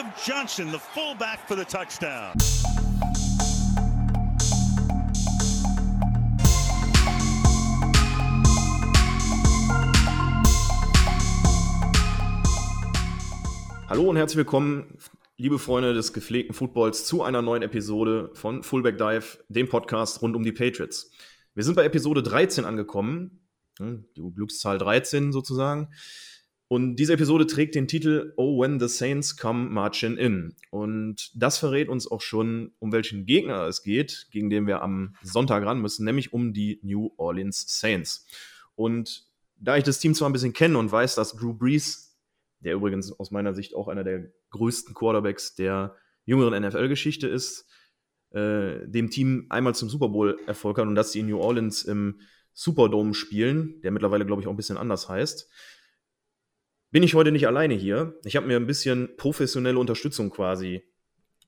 Jacob Johnson, the fullback for the touchdown. Hallo und herzlich willkommen, liebe Freunde des gepflegten Footballs, zu einer neuen Episode von Fullback Dive, dem Podcast rund um die Patriots. Wir sind bei Episode 13 angekommen, hm, die Glückszahl 13 sozusagen. Und diese Episode trägt den Titel Oh, when the Saints come marching in. Und das verrät uns auch schon, um welchen Gegner es geht, gegen den wir am Sonntag ran müssen, nämlich um die New Orleans Saints. Und da ich das Team zwar ein bisschen kenne und weiß, dass Drew Brees der übrigens aus meiner Sicht auch einer der größten Quarterbacks der jüngeren NFL-Geschichte ist, äh, dem Team einmal zum Super Bowl Erfolg hat und dass sie in New Orleans im Superdome spielen, der mittlerweile, glaube ich, auch ein bisschen anders heißt, bin ich heute nicht alleine hier. Ich habe mir ein bisschen professionelle Unterstützung quasi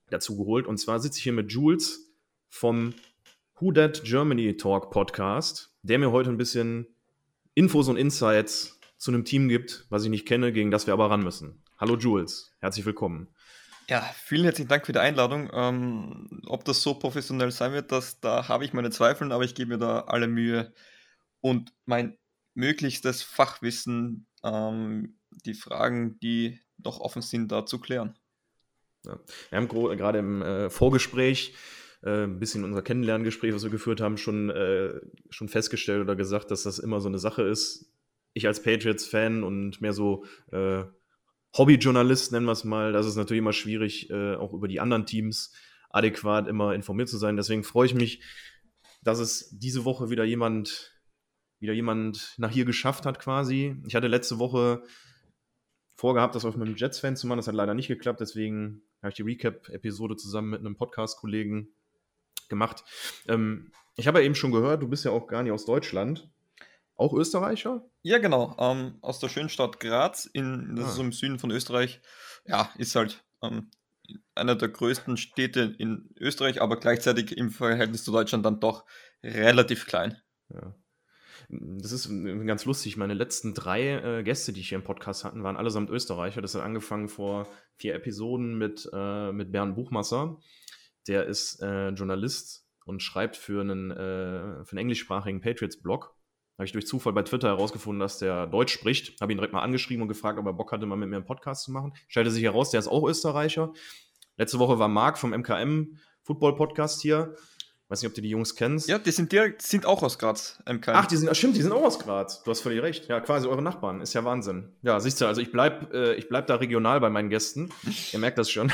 dazu geholt. Und zwar sitze ich hier mit Jules vom Who Dat Germany Talk Podcast, der mir heute ein bisschen Infos und Insights zu einem Team gibt, was ich nicht kenne, gegen das wir aber ran müssen. Hallo Jules, herzlich willkommen. Ja, vielen herzlichen Dank für die Einladung. Ähm, ob das so professionell sein wird, das, da habe ich meine Zweifel, aber ich gebe mir da alle Mühe und mein möglichstes Fachwissen, ähm, die Fragen, die noch offen sind, da zu klären. Ja. Wir haben gerade im äh, Vorgespräch äh, ein bisschen unser Kennenlerngespräch, was wir geführt haben, schon, äh, schon festgestellt oder gesagt, dass das immer so eine Sache ist, ich als Patriots-Fan und mehr so äh, Hobbyjournalist, nennen wir es mal, das ist natürlich immer schwierig, äh, auch über die anderen Teams adäquat immer informiert zu sein. Deswegen freue ich mich, dass es diese Woche wieder jemand, wieder jemand nach hier geschafft hat, quasi. Ich hatte letzte Woche vorgehabt, das auf meinem Jets-Fan zu machen. Das hat leider nicht geklappt, deswegen habe ich die Recap-Episode zusammen mit einem Podcast-Kollegen gemacht. Ähm, ich habe ja eben schon gehört, du bist ja auch gar nicht aus Deutschland. Auch Österreicher? Ja, genau. Ähm, aus der schönen Stadt Graz, in, das ah. ist im Süden von Österreich. Ja, ist halt ähm, einer der größten Städte in Österreich, aber gleichzeitig im Verhältnis zu Deutschland dann doch relativ klein. Ja. Das ist ganz lustig. Meine letzten drei äh, Gäste, die ich hier im Podcast hatten, waren allesamt Österreicher. Das hat angefangen vor vier Episoden mit, äh, mit Bernd Buchmasser. Der ist äh, Journalist und schreibt für einen, äh, für einen englischsprachigen Patriots-Blog habe ich durch Zufall bei Twitter herausgefunden, dass der Deutsch spricht. Habe ihn direkt mal angeschrieben und gefragt, ob er Bock hatte, mal mit mir einen Podcast zu machen. Stellte sich heraus, der ist auch Österreicher. Letzte Woche war Marc vom MKM Football Podcast hier. Weiß nicht, ob du die Jungs kennst. Ja, die sind direkt, sind auch aus Graz, MKM. Ach, die sind, stimmt, die sind auch aus Graz. Du hast völlig recht. Ja, quasi eure Nachbarn. Ist ja Wahnsinn. Ja, siehst du, also ich bleib, äh, ich bleib da regional bei meinen Gästen. Ihr merkt das schon.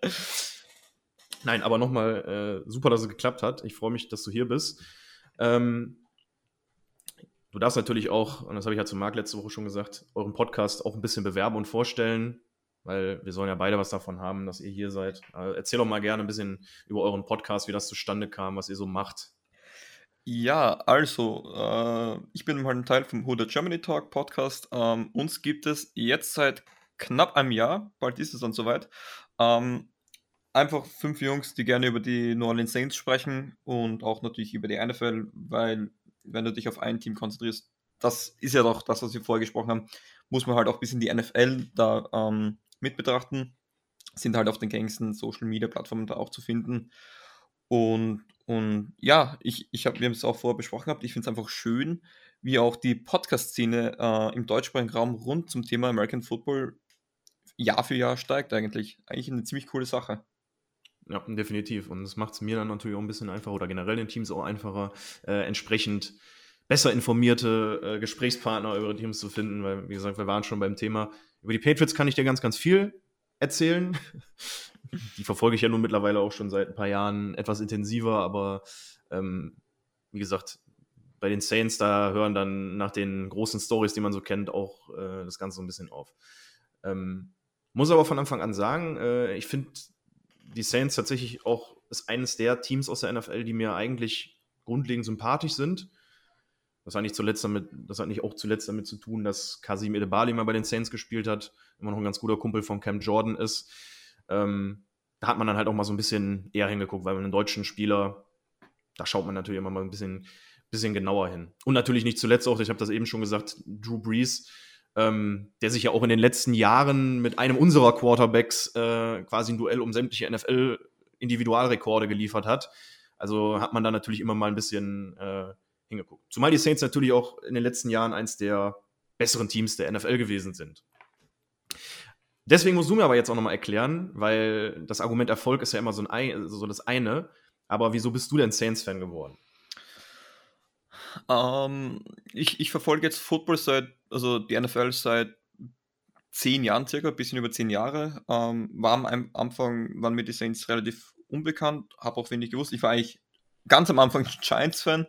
Nein, aber nochmal, äh, super, dass es geklappt hat. Ich freue mich, dass du hier bist. Ähm, Du darfst natürlich auch, und das habe ich ja zu Marc letzte Woche schon gesagt, euren Podcast auch ein bisschen bewerben und vorstellen, weil wir sollen ja beide was davon haben, dass ihr hier seid. Also erzähl doch mal gerne ein bisschen über euren Podcast, wie das zustande kam, was ihr so macht. Ja, also, äh, ich bin mal ein Teil vom the Germany Talk Podcast. Ähm, uns gibt es jetzt seit knapp einem Jahr, bald ist es dann soweit. Ähm, einfach fünf Jungs, die gerne über die New Orleans Saints sprechen und auch natürlich über die NFL, weil wenn du dich auf ein Team konzentrierst, das ist ja doch das, was wir vorher gesprochen haben, muss man halt auch ein bisschen die NFL da ähm, mit betrachten. Sind halt auf den gängigsten Social Media Plattformen da auch zu finden. Und, und ja, ich, ich hab, wir haben es auch vorher besprochen gehabt, ich finde es einfach schön, wie auch die Podcast-Szene äh, im deutschsprachigen Raum rund zum Thema American Football Jahr für Jahr steigt eigentlich. Eigentlich eine ziemlich coole Sache. Ja, definitiv. Und das macht es mir dann natürlich auch ein bisschen einfacher oder generell den Teams auch einfacher, äh, entsprechend besser informierte äh, Gesprächspartner über Teams zu finden, weil, wie gesagt, wir waren schon beim Thema. Über die Patriots kann ich dir ganz, ganz viel erzählen. die verfolge ich ja nun mittlerweile auch schon seit ein paar Jahren etwas intensiver, aber ähm, wie gesagt, bei den Saints, da hören dann nach den großen Stories, die man so kennt, auch äh, das Ganze so ein bisschen auf. Ähm, muss aber von Anfang an sagen, äh, ich finde die Saints tatsächlich auch ist eines der Teams aus der NFL, die mir eigentlich grundlegend sympathisch sind. Das hat nicht zuletzt damit, das hat nicht auch zuletzt damit zu tun, dass Kasim Edebali mal bei den Saints gespielt hat, immer noch ein ganz guter Kumpel von Cam Jordan ist. Ähm, da hat man dann halt auch mal so ein bisschen eher hingeguckt, weil man einen deutschen Spieler, da schaut man natürlich immer mal ein bisschen, bisschen genauer hin. Und natürlich nicht zuletzt auch, ich habe das eben schon gesagt, Drew Brees ähm, der sich ja auch in den letzten Jahren mit einem unserer Quarterbacks äh, quasi ein Duell um sämtliche NFL-Individualrekorde geliefert hat. Also hat man da natürlich immer mal ein bisschen äh, hingeguckt. Zumal die Saints natürlich auch in den letzten Jahren eins der besseren Teams der NFL gewesen sind. Deswegen musst du mir aber jetzt auch nochmal erklären, weil das Argument Erfolg ist ja immer so, ein, so das eine. Aber wieso bist du denn Saints-Fan geworden? Ähm, ich, ich verfolge jetzt Football seit, also die NFL seit zehn Jahren circa, ein bisschen über zehn Jahre. Ähm, war am Anfang, waren mir die Saints relativ unbekannt, habe auch wenig gewusst. Ich war eigentlich ganz am Anfang Giants-Fan,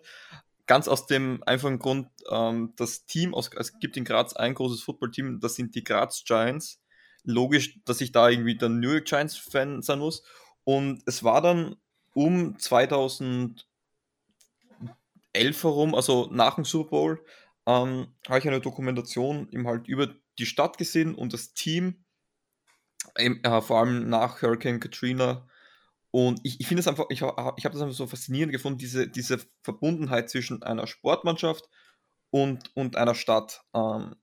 ganz aus dem einfachen Grund, ähm, das Team, aus, es gibt in Graz ein großes Footballteam, das sind die Graz Giants. Logisch, dass ich da irgendwie der New York Giants-Fan sein muss. Und es war dann um 2011 herum, also nach dem Super Bowl, ähm, habe ich eine Dokumentation eben halt über die Stadt gesehen und das Team, äh, vor allem nach Hurricane Katrina. Und ich, ich finde es einfach, ich, ich habe das einfach so faszinierend gefunden, diese, diese Verbundenheit zwischen einer Sportmannschaft und, und einer Stadt. Ähm,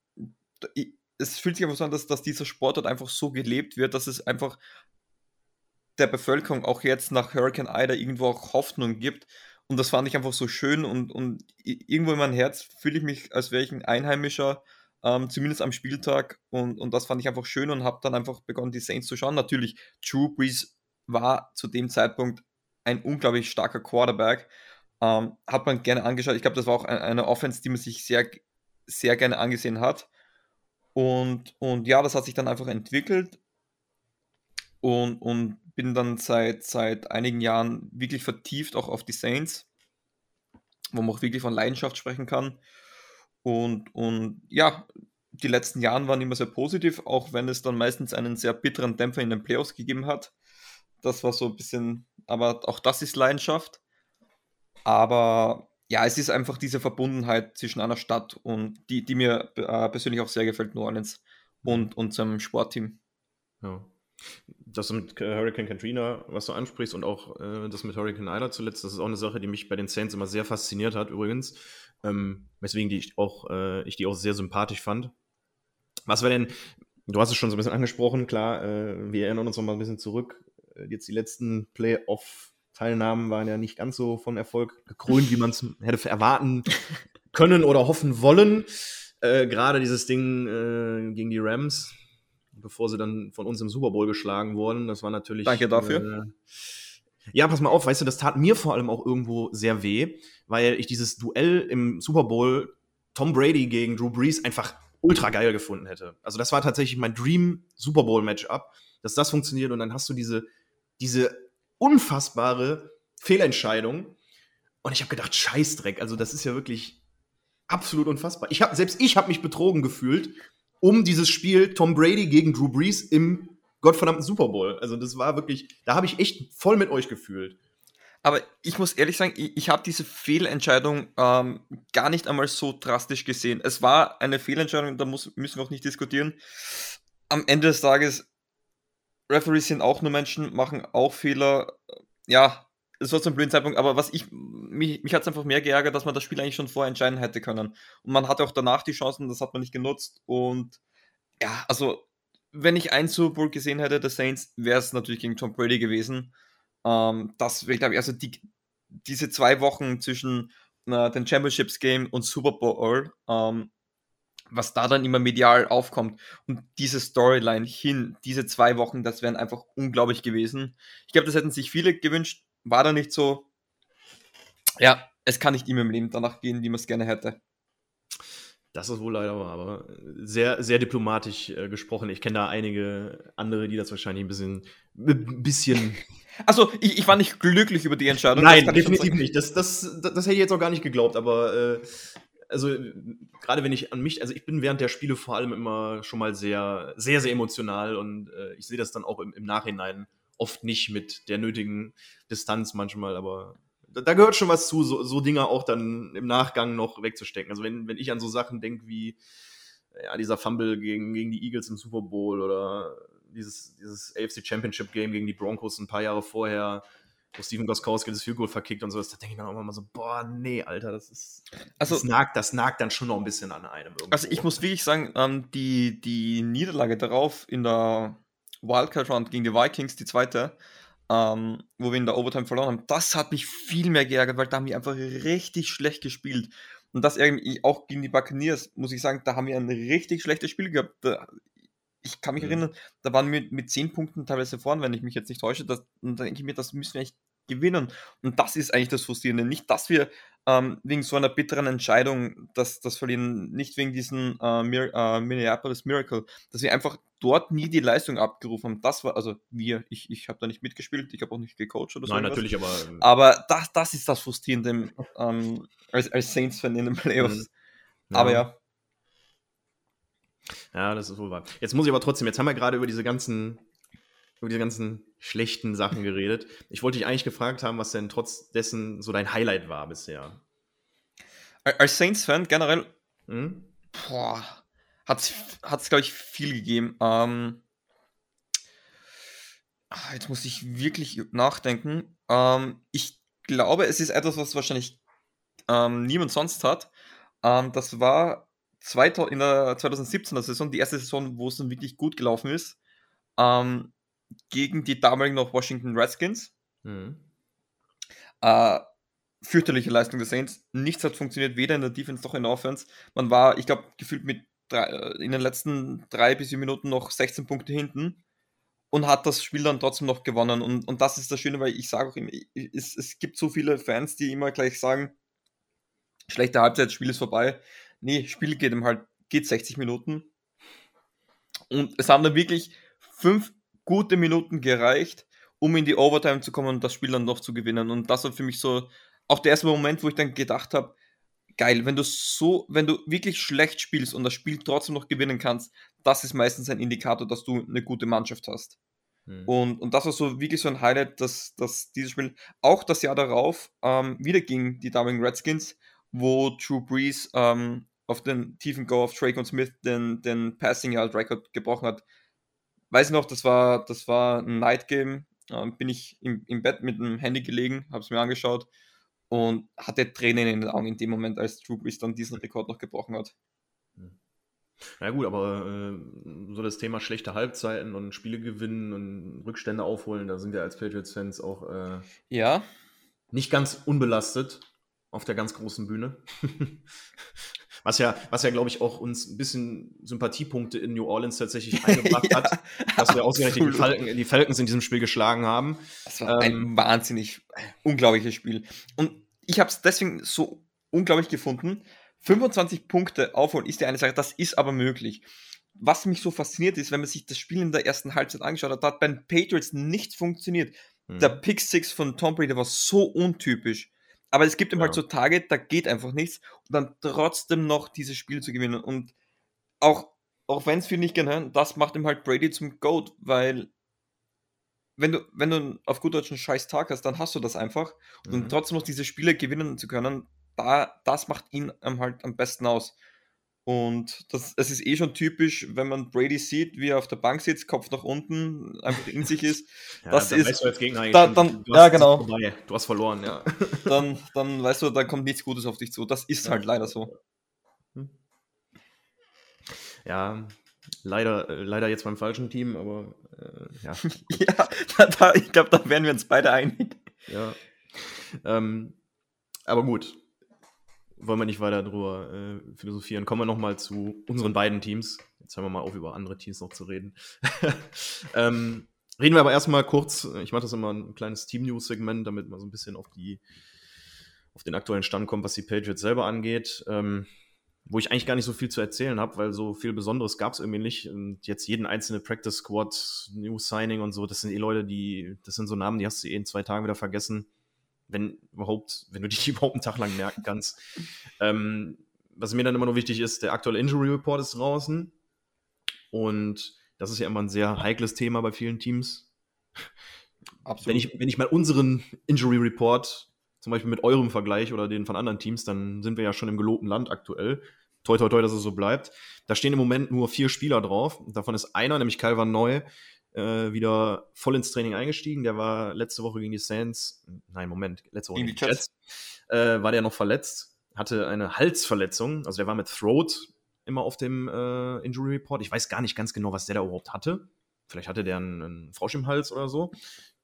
ich, es fühlt sich einfach so an, dass, dass dieser Sport dort einfach so gelebt wird, dass es einfach der Bevölkerung auch jetzt nach Hurricane Ida irgendwo auch Hoffnung gibt. Und das fand ich einfach so schön und, und irgendwo in meinem Herz fühle ich mich, als wäre ich ein Einheimischer, ähm, zumindest am Spieltag. Und, und das fand ich einfach schön und habe dann einfach begonnen, die Saints zu schauen. Natürlich, Drew Brees war zu dem Zeitpunkt ein unglaublich starker Quarterback. Ähm, hat man gerne angeschaut. Ich glaube, das war auch eine Offense, die man sich sehr, sehr gerne angesehen hat. Und, und ja, das hat sich dann einfach entwickelt und, und bin dann seit, seit einigen Jahren wirklich vertieft auch auf die Saints, wo man auch wirklich von Leidenschaft sprechen kann. Und, und ja, die letzten Jahre waren immer sehr positiv, auch wenn es dann meistens einen sehr bitteren Dämpfer in den Playoffs gegeben hat. Das war so ein bisschen, aber auch das ist Leidenschaft. Aber ja, es ist einfach diese Verbundenheit zwischen einer Stadt und die, die mir äh, persönlich auch sehr gefällt, New Orleans und unserem Sportteam. Ja. Das mit Hurricane Katrina, was du ansprichst, und auch äh, das mit Hurricane Ida zuletzt, das ist auch eine Sache, die mich bei den Saints immer sehr fasziniert hat, übrigens. Ähm, weswegen die ich, auch, äh, ich die auch sehr sympathisch fand. Was war denn, du hast es schon so ein bisschen angesprochen, klar, äh, wir erinnern uns noch mal ein bisschen zurück. Äh, jetzt die letzten Playoff- Teilnahmen waren ja nicht ganz so von Erfolg gekrönt, wie man es hätte erwarten können oder hoffen wollen. Äh, Gerade dieses Ding äh, gegen die Rams, bevor sie dann von uns im Super Bowl geschlagen wurden, das war natürlich. Danke dafür. Äh, ja, pass mal auf, weißt du, das tat mir vor allem auch irgendwo sehr weh, weil ich dieses Duell im Super Bowl Tom Brady gegen Drew Brees einfach ultra geil gefunden hätte. Also das war tatsächlich mein Dream Super Bowl Matchup, dass das funktioniert und dann hast du diese diese unfassbare Fehlentscheidung. Und ich habe gedacht, Scheißdreck, also das ist ja wirklich absolut unfassbar. Ich hab, selbst ich habe mich betrogen gefühlt um dieses Spiel Tom Brady gegen Drew Brees im gottverdammten Super Bowl. Also das war wirklich, da habe ich echt voll mit euch gefühlt. Aber ich muss ehrlich sagen, ich, ich habe diese Fehlentscheidung ähm, gar nicht einmal so drastisch gesehen. Es war eine Fehlentscheidung, da muss, müssen wir auch nicht diskutieren. Am Ende des Tages Referees sind auch nur Menschen, machen auch Fehler. Ja, es war zum blöden Zeitpunkt, aber was ich, mich, mich hat es einfach mehr geärgert, dass man das Spiel eigentlich schon vorher entscheiden hätte können. Und man hatte auch danach die Chancen, das hat man nicht genutzt. Und ja, also, wenn ich ein Super Bowl gesehen hätte, der Saints, wäre es natürlich gegen Tom Brady gewesen. Ähm, das wäre, glaube ich, also die, diese zwei Wochen zwischen äh, den Championships Game und Super Bowl, ähm, was da dann immer medial aufkommt. Und diese Storyline hin, diese zwei Wochen, das wären einfach unglaublich gewesen. Ich glaube, das hätten sich viele gewünscht. War da nicht so. Ja, es kann nicht immer im Leben danach gehen, wie man es gerne hätte. Das ist wohl leider wahr, aber sehr, sehr diplomatisch äh, gesprochen. Ich kenne da einige andere, die das wahrscheinlich ein bisschen. bisschen also, ich, ich war nicht glücklich über die Entscheidung. Nein, definitiv nicht. Das, das, das, das, hätte ich jetzt auch gar nicht geglaubt, aber äh, also gerade wenn ich an mich, also ich bin während der Spiele vor allem immer schon mal sehr, sehr, sehr emotional und äh, ich sehe das dann auch im, im, Nachhinein oft nicht mit der nötigen Distanz manchmal, aber da, da gehört schon was zu, so, so, Dinge auch dann im Nachgang noch wegzustecken. Also wenn, wenn ich an so Sachen denke wie ja, dieser Fumble gegen, gegen die Eagles im Super Bowl oder dieses, dieses AFC Championship Game gegen die Broncos ein paar Jahre vorher, wo Steven Goskowski das Field Goal verkickt und so, da denke ich dann auch immer so, boah, nee, Alter, das ist, Also- das, nagt, das nagt dann schon noch ein bisschen an einem. Irgendwo. Also ich muss wirklich sagen, ähm, die, die Niederlage darauf in der Wildcard Round gegen die Vikings, die zweite, ähm, wo wir in der Overtime verloren haben, das hat mich viel mehr geärgert, weil da haben wir einfach richtig schlecht gespielt. Und das irgendwie auch gegen die Buccaneers, muss ich sagen, da haben wir ein richtig schlechtes Spiel gehabt. Da, ich kann mich Mhm. erinnern, da waren wir mit 10 Punkten teilweise vorn, wenn ich mich jetzt nicht täusche. Das, und da denke ich mir, das müssen wir echt gewinnen. Und das ist eigentlich das Frustrierende. Nicht, dass wir ähm, wegen so einer bitteren Entscheidung das, das verlieren, nicht wegen diesem äh, Mir äh, Minneapolis Miracle, dass wir einfach dort nie die Leistung abgerufen haben. Das war, also wir, ich, ich habe da nicht mitgespielt, ich habe auch nicht gecoacht oder so. Nein, irgendwas. natürlich, aber. Aber das, das ist das Frustrierende ähm, als, als Saints-Fan in den Playoffs. Mhm. Aber ja, Ja, das ist wohl wahr. Jetzt muss ich aber trotzdem, jetzt haben wir gerade über diese ganzen, über diese ganzen schlechten Sachen geredet. Ich wollte dich eigentlich gefragt haben, was denn trotz dessen so dein Highlight war bisher. als Saints-Fan generell Hm? boah, hat es, glaube ich, viel gegeben. Ähm, ah, jetzt muss ich wirklich nachdenken. Ähm, ich glaube, es ist etwas, was wahrscheinlich ähm, niemand sonst hat. Ähm, das war 2000, in der 2017er Saison, die erste Saison, wo es dann wirklich gut gelaufen ist, ähm, gegen die damaligen noch Washington Redskins. Hm. Äh, fürchterliche Leistung der Saints. Nichts hat funktioniert, weder in der Defense noch in der Offense. Man war, ich glaube, gefühlt mit drei, äh, in den letzten drei bis vier Minuten noch 16 Punkte hinten und hat das Spiel dann trotzdem noch gewonnen. Und, und das ist das Schöne, weil ich sage auch immer, es, es gibt so viele Fans, die immer gleich sagen, schlechte Halbzeit, Spiel ist vorbei. Nee, Spiel geht halt, geht 60 Minuten. Und es haben dann wirklich fünf gute Minuten gereicht, um in die Overtime zu kommen und das Spiel dann noch zu gewinnen. Und das war für mich so auch der erste Moment, wo ich dann gedacht habe, geil, wenn du so, wenn du wirklich schlecht spielst und das Spiel trotzdem noch gewinnen kannst, das ist meistens ein Indikator, dass du eine gute Mannschaft hast. Hm. Und, und das war so wirklich so ein Highlight, dass, dass dieses Spiel, auch das Jahr darauf, ähm, wieder gegen die damaligen Redskins, wo Drew Brees ähm, auf den tiefen Go auf und Smith den, den Passing Yard Record gebrochen hat. Weiß ich noch, das war, das war ein Night Game. Ähm, bin ich im, im Bett mit dem Handy gelegen, habe es mir angeschaut und hatte Tränen in den Augen in dem Moment, als Drew Brees dann diesen Rekord noch gebrochen hat. Ja gut, aber äh, so das Thema schlechte Halbzeiten und Spiele gewinnen und Rückstände aufholen, da sind wir als Patriots-Fans auch äh, Ja, nicht ganz unbelastet auf der ganz großen Bühne. was ja, was ja glaube ich, auch uns ein bisschen Sympathiepunkte in New Orleans tatsächlich eingebracht Ja, hat, dass wir ausgerechnet die. Falken, die Falcons in diesem Spiel geschlagen haben. Das war Ähm, ein wahnsinnig äh, unglaubliches Spiel. Und ich habe es deswegen so unglaublich gefunden. 25 Punkte aufholen ist ja eine Sache, das ist aber möglich. Was mich so fasziniert ist, wenn man sich das Spiel in der ersten Halbzeit angeschaut hat, da hat bei den Patriots nichts funktioniert. Hm. Der Pick Six von Tom Brady war so untypisch. Aber es gibt ihm halt Ja. so Tage, da geht einfach nichts. Und dann trotzdem noch dieses Spiel zu gewinnen. Und auch, auch wenn es viel nicht gerne hören, das macht ihm halt Brady zum Goat, weil wenn du, wenn du auf gut Deutsch einen scheiß Tag hast, dann hast du das einfach. Und Mhm. trotzdem noch diese Spiele gewinnen zu können, da, das macht ihn halt am besten aus. Und das, es ist eh schon typisch, wenn man Brady sieht, wie er auf der Bank sitzt, Kopf nach unten, einfach in sich ist, Ja, das da ist- weißt du als Gegner da- dann- ja, genau. Du hast verloren, ja. dann, dann weißt du, da kommt nichts Gutes auf dich zu. Das ist halt leider so. Ja, leider, äh, leider jetzt beim falschen Team, aber äh, ja. Ja, da, da, ich glaube, da wären wir uns beide einig. ja. Ähm, aber gut, wollen wir nicht weiter drüber äh, philosophieren. Kommen wir nochmal zu unseren beiden Teams. Jetzt hören wir mal auf, über andere Teams noch zu reden. ähm, reden wir aber erstmal kurz, ich mache das immer ein kleines Team-News-Segment, damit man so ein bisschen auf die auf den aktuellen Stand kommt, was die Patriots selber angeht. Ähm, wo ich eigentlich gar nicht so viel zu erzählen habe, weil so viel Besonderes gab es irgendwie nicht. Und jetzt jeden einzelne Practice Squad, New Signing und so, das sind eh Leute, die, das sind so Namen, die hast du eh in zwei Tagen wieder vergessen. Wenn überhaupt, wenn du dich überhaupt einen Tag lang merken kannst. ähm, was mir dann immer noch wichtig ist, der aktuelle Injury Report ist draußen. Und das ist ja immer ein sehr heikles Thema bei vielen Teams. Absolut. Wenn ich, wenn ich mal unseren Injury Report zum Beispiel mit eurem Vergleich oder den von anderen Teams, dann sind wir ja schon im gelobten Land aktuell. Toi, toi, toi, dass es so bleibt. Da stehen im Moment nur vier Spieler drauf. Davon ist einer, nämlich Calvin Neu, äh, wieder voll ins Training eingestiegen. Der war letzte Woche gegen die Saints, nein, Moment, letzte Woche gegen die Jets, äh, war der noch verletzt, hatte eine Halsverletzung, also der war mit Throat immer auf dem äh, Injury Report. Ich weiß gar nicht ganz genau, was der da überhaupt hatte. Vielleicht hatte der einen, einen Frosch im Hals oder so.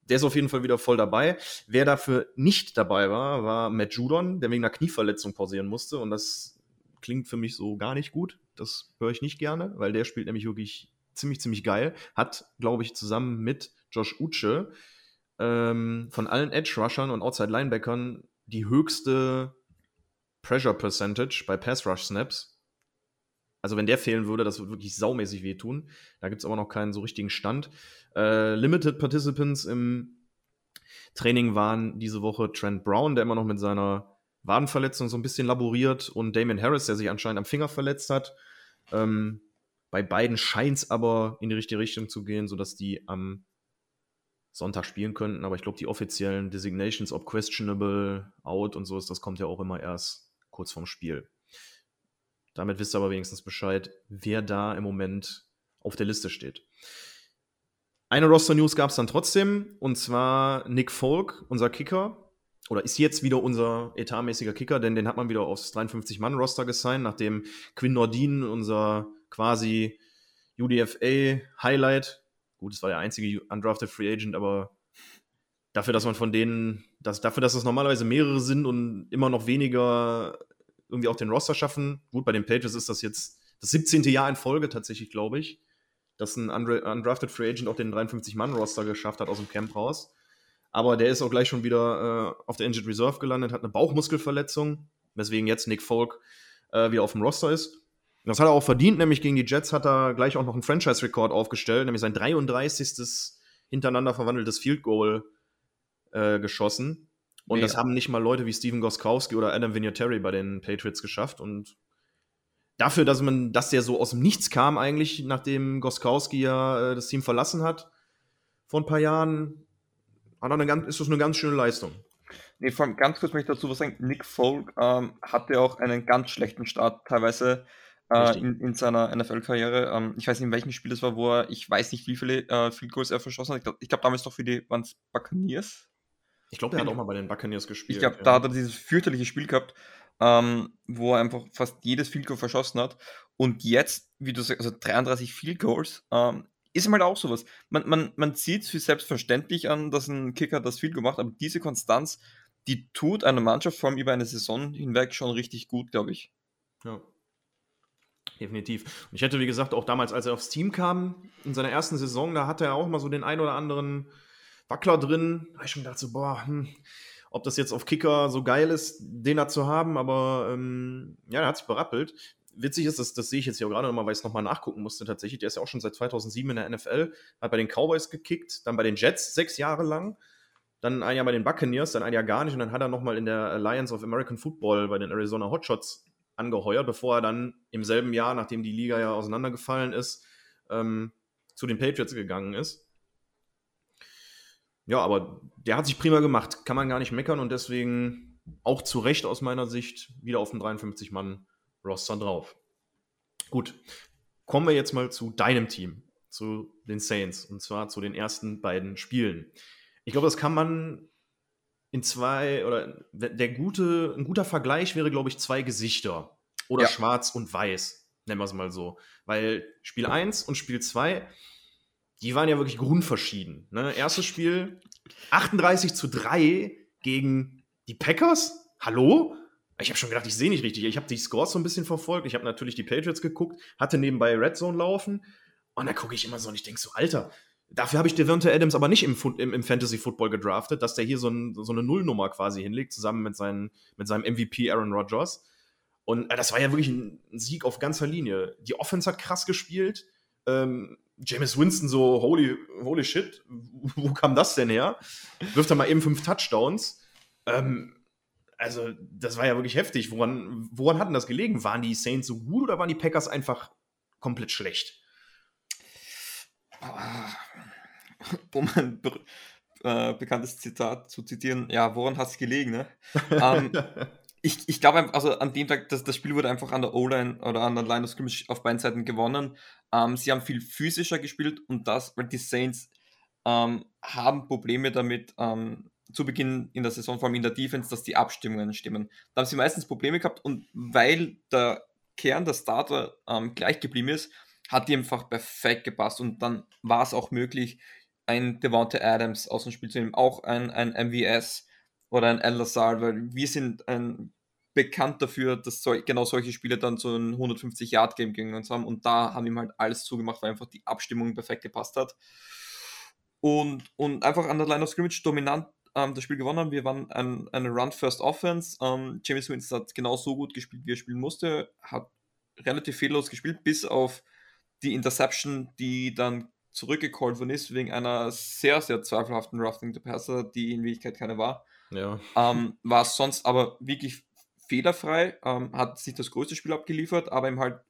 Der ist auf jeden Fall wieder voll dabei. Wer dafür nicht dabei war, war Matt Judon, der wegen einer Knieverletzung pausieren musste. Und das klingt für mich so gar nicht gut. Das höre ich nicht gerne, weil der spielt nämlich wirklich ziemlich, ziemlich geil. Hat, glaube ich, zusammen mit Josh Uche ähm, von allen Edge-Rushern und Outside-Linebackern die höchste Pressure Percentage bei Pass-Rush-Snaps. Also wenn der fehlen würde, das würde wirklich saumäßig wehtun. Da gibt es aber noch keinen so richtigen Stand. Äh, Limited Participants im Training waren diese Woche Trent Brown, der immer noch mit seiner Wadenverletzung so ein bisschen laboriert und Damien Harris, der sich anscheinend am Finger verletzt hat. Ähm, bei beiden scheint es aber in die richtige Richtung zu gehen, sodass die am Sonntag spielen könnten. Aber ich glaube, die offiziellen Designations, ob questionable, out und so ist, das kommt ja auch immer erst kurz vorm Spiel. Damit wisst ihr aber wenigstens Bescheid, wer da im Moment auf der Liste steht. Eine Roster-News gab es dann trotzdem, und zwar Nick Folk, unser Kicker, oder ist jetzt wieder unser etatmäßiger Kicker, denn den hat man wieder aufs 53-Mann-Roster gesigned, nachdem Quinn Nordin, unser quasi UDFA-Highlight, gut, es war der einzige undrafted Free Agent, aber dafür, dass man von denen, dass, dafür, dass es normalerweise mehrere sind und immer noch weniger irgendwie auch den Roster schaffen. Gut, bei den Patriots ist das jetzt das 17. Jahr in Folge tatsächlich, glaube ich, dass ein undrafted Free Agent auch den 53-Mann-Roster geschafft hat aus dem Camp raus. Aber der ist auch gleich schon wieder äh, auf der Injured Reserve gelandet, hat eine Bauchmuskelverletzung, weswegen jetzt Nick Folk äh, wieder auf dem Roster ist. Das hat er auch verdient, nämlich gegen die Jets hat er gleich auch noch einen Franchise-Rekord aufgestellt, nämlich sein 33. hintereinander verwandeltes Field Goal äh, geschossen. Und Mega. das haben nicht mal Leute wie Steven Goskowski oder Adam Vinatieri bei den Patriots geschafft. Und dafür, dass man, dass der so aus dem Nichts kam, eigentlich, nachdem Goskowski ja äh, das Team verlassen hat, vor ein paar Jahren, hat eine ganz, ist das eine ganz schöne Leistung. Nee, vor allem ganz kurz möchte ich dazu was sagen. Nick Folk ähm, hatte auch einen ganz schlechten Start, teilweise äh, in, in, seiner NFL-Karriere. Ähm, ich weiß nicht, in welchem Spiel es war, wo er, ich weiß nicht, wie viele äh, Field Goals er verschossen hat. Ich glaube, glaub, damals doch für die, waren es Buccaneers? Ich glaube, er hat auch mal bei den Buccaneers gespielt. Ich glaube, ja. da hat er dieses fürchterliche Spiel gehabt, ähm, wo er einfach fast jedes Field Goal verschossen hat. Und jetzt, wie du sagst, also 33 Field Goals, ähm, ist mal auch sowas. Man, man, man sieht es für selbstverständlich an, dass ein Kicker das Field Goal macht, aber diese Konstanz, die tut einer Mannschaft vor allem über eine Saison hinweg schon richtig gut, glaube ich. Ja. Definitiv. Und ich hätte, wie gesagt, auch damals, als er aufs Team kam, in seiner ersten Saison, da hatte er auch mal so den ein oder anderen Wackler drin. Da habe ich schon gedacht, so, boah, hm, ob das jetzt auf Kicker so geil ist, den da zu haben, aber ähm, ja, er hat sich berappelt. Witzig ist, das, das sehe ich jetzt hier gerade nochmal, weil ich es nochmal nachgucken musste tatsächlich. Der ist ja auch schon seit 2007 in der NFL, hat bei den Cowboys gekickt, dann bei den Jets sechs Jahre lang, dann ein Jahr bei den Buccaneers, dann ein Jahr gar nicht und dann hat er nochmal in der Alliance of American Football bei den Arizona Hotshots angeheuert, bevor er dann im selben Jahr, nachdem die Liga ja auseinandergefallen ist, ähm, zu den Patriots gegangen ist. Ja, aber der hat sich prima gemacht, kann man gar nicht meckern und deswegen auch zu Recht aus meiner Sicht wieder auf dem 53-Mann-Roster drauf. Gut, kommen wir jetzt mal zu deinem Team, zu den Saints und zwar zu den ersten beiden Spielen. Ich glaube, das kann man in zwei, oder der gute, ein guter Vergleich wäre, glaube ich, zwei Gesichter. Oder ja. schwarz und weiß, nennen wir es mal so. Weil Spiel 1 und Spiel 2, die waren ja wirklich grundverschieden. Ne? Erstes Spiel 38 zu 3 gegen die Packers. Hallo? Ich habe schon gedacht, ich sehe nicht richtig. Ich habe die Scores so ein bisschen verfolgt. Ich habe natürlich die Patriots geguckt, hatte nebenbei Red Zone laufen. Und da gucke ich immer so und ich denke so, Alter, Dafür habe ich Devonta Adams aber nicht im, im, im, Fantasy Football gedraftet, dass der hier so, ein, so eine Nullnummer quasi hinlegt, zusammen mit, seinen, mit seinem MVP Aaron Rodgers. Und äh, das war ja wirklich ein, Sieg auf ganzer Linie. Die Offense hat krass gespielt. Ähm, James Winston so, holy, holy shit, wo kam das denn her? Wirft er mal eben fünf Touchdowns. Ähm, also, das war ja wirklich heftig. Woran, woran hat denn das gelegen? Waren die Saints so gut oder waren die Packers einfach komplett schlecht? um ein be äh, bekanntes Zitat zu zitieren, ja, woran hat es gelegen, ne? ähm, ich, ich glaube, also an dem Tag, das, das Spiel wurde einfach an der O-Line oder an der Line of Scrimmage auf beiden Seiten gewonnen. Ähm, sie haben viel physischer gespielt und das, weil die Saints ähm, haben Probleme damit, ähm, zu Beginn in der Saison, vor allem in der Defense, dass die Abstimmungen stimmen. Da haben sie meistens Probleme gehabt und weil der Kern der Starter ähm, gleich geblieben ist, hat die einfach perfekt gepasst und dann war es auch möglich, ein Devonta Adams aus dem Spiel zu nehmen, auch ein, ein MVS oder ein Al Lazar, weil wir sind ein, bekannt dafür, dass so, genau solche Spiele dann so ein 150-Yard-Game gegen uns haben und da haben ihm halt alles zugemacht, weil einfach die Abstimmung perfekt gepasst hat. Und, und einfach an der Line of Scrimmage dominant ähm, das Spiel gewonnen haben. Wir waren ein, eine Run-First-Offense. Ähm, James Winston hat genau so gut gespielt, wie er spielen musste, hat relativ fehllos gespielt, bis auf die Interception, die dann zurückgecallt worden ist, wegen einer sehr, sehr zweifelhaften Roughing the Passer, die in Wirklichkeit keine war. Ja. Ähm, war sonst aber wirklich fehlerfrei, ähm, hat sich das größte Spiel abgeliefert, aber ihm halt,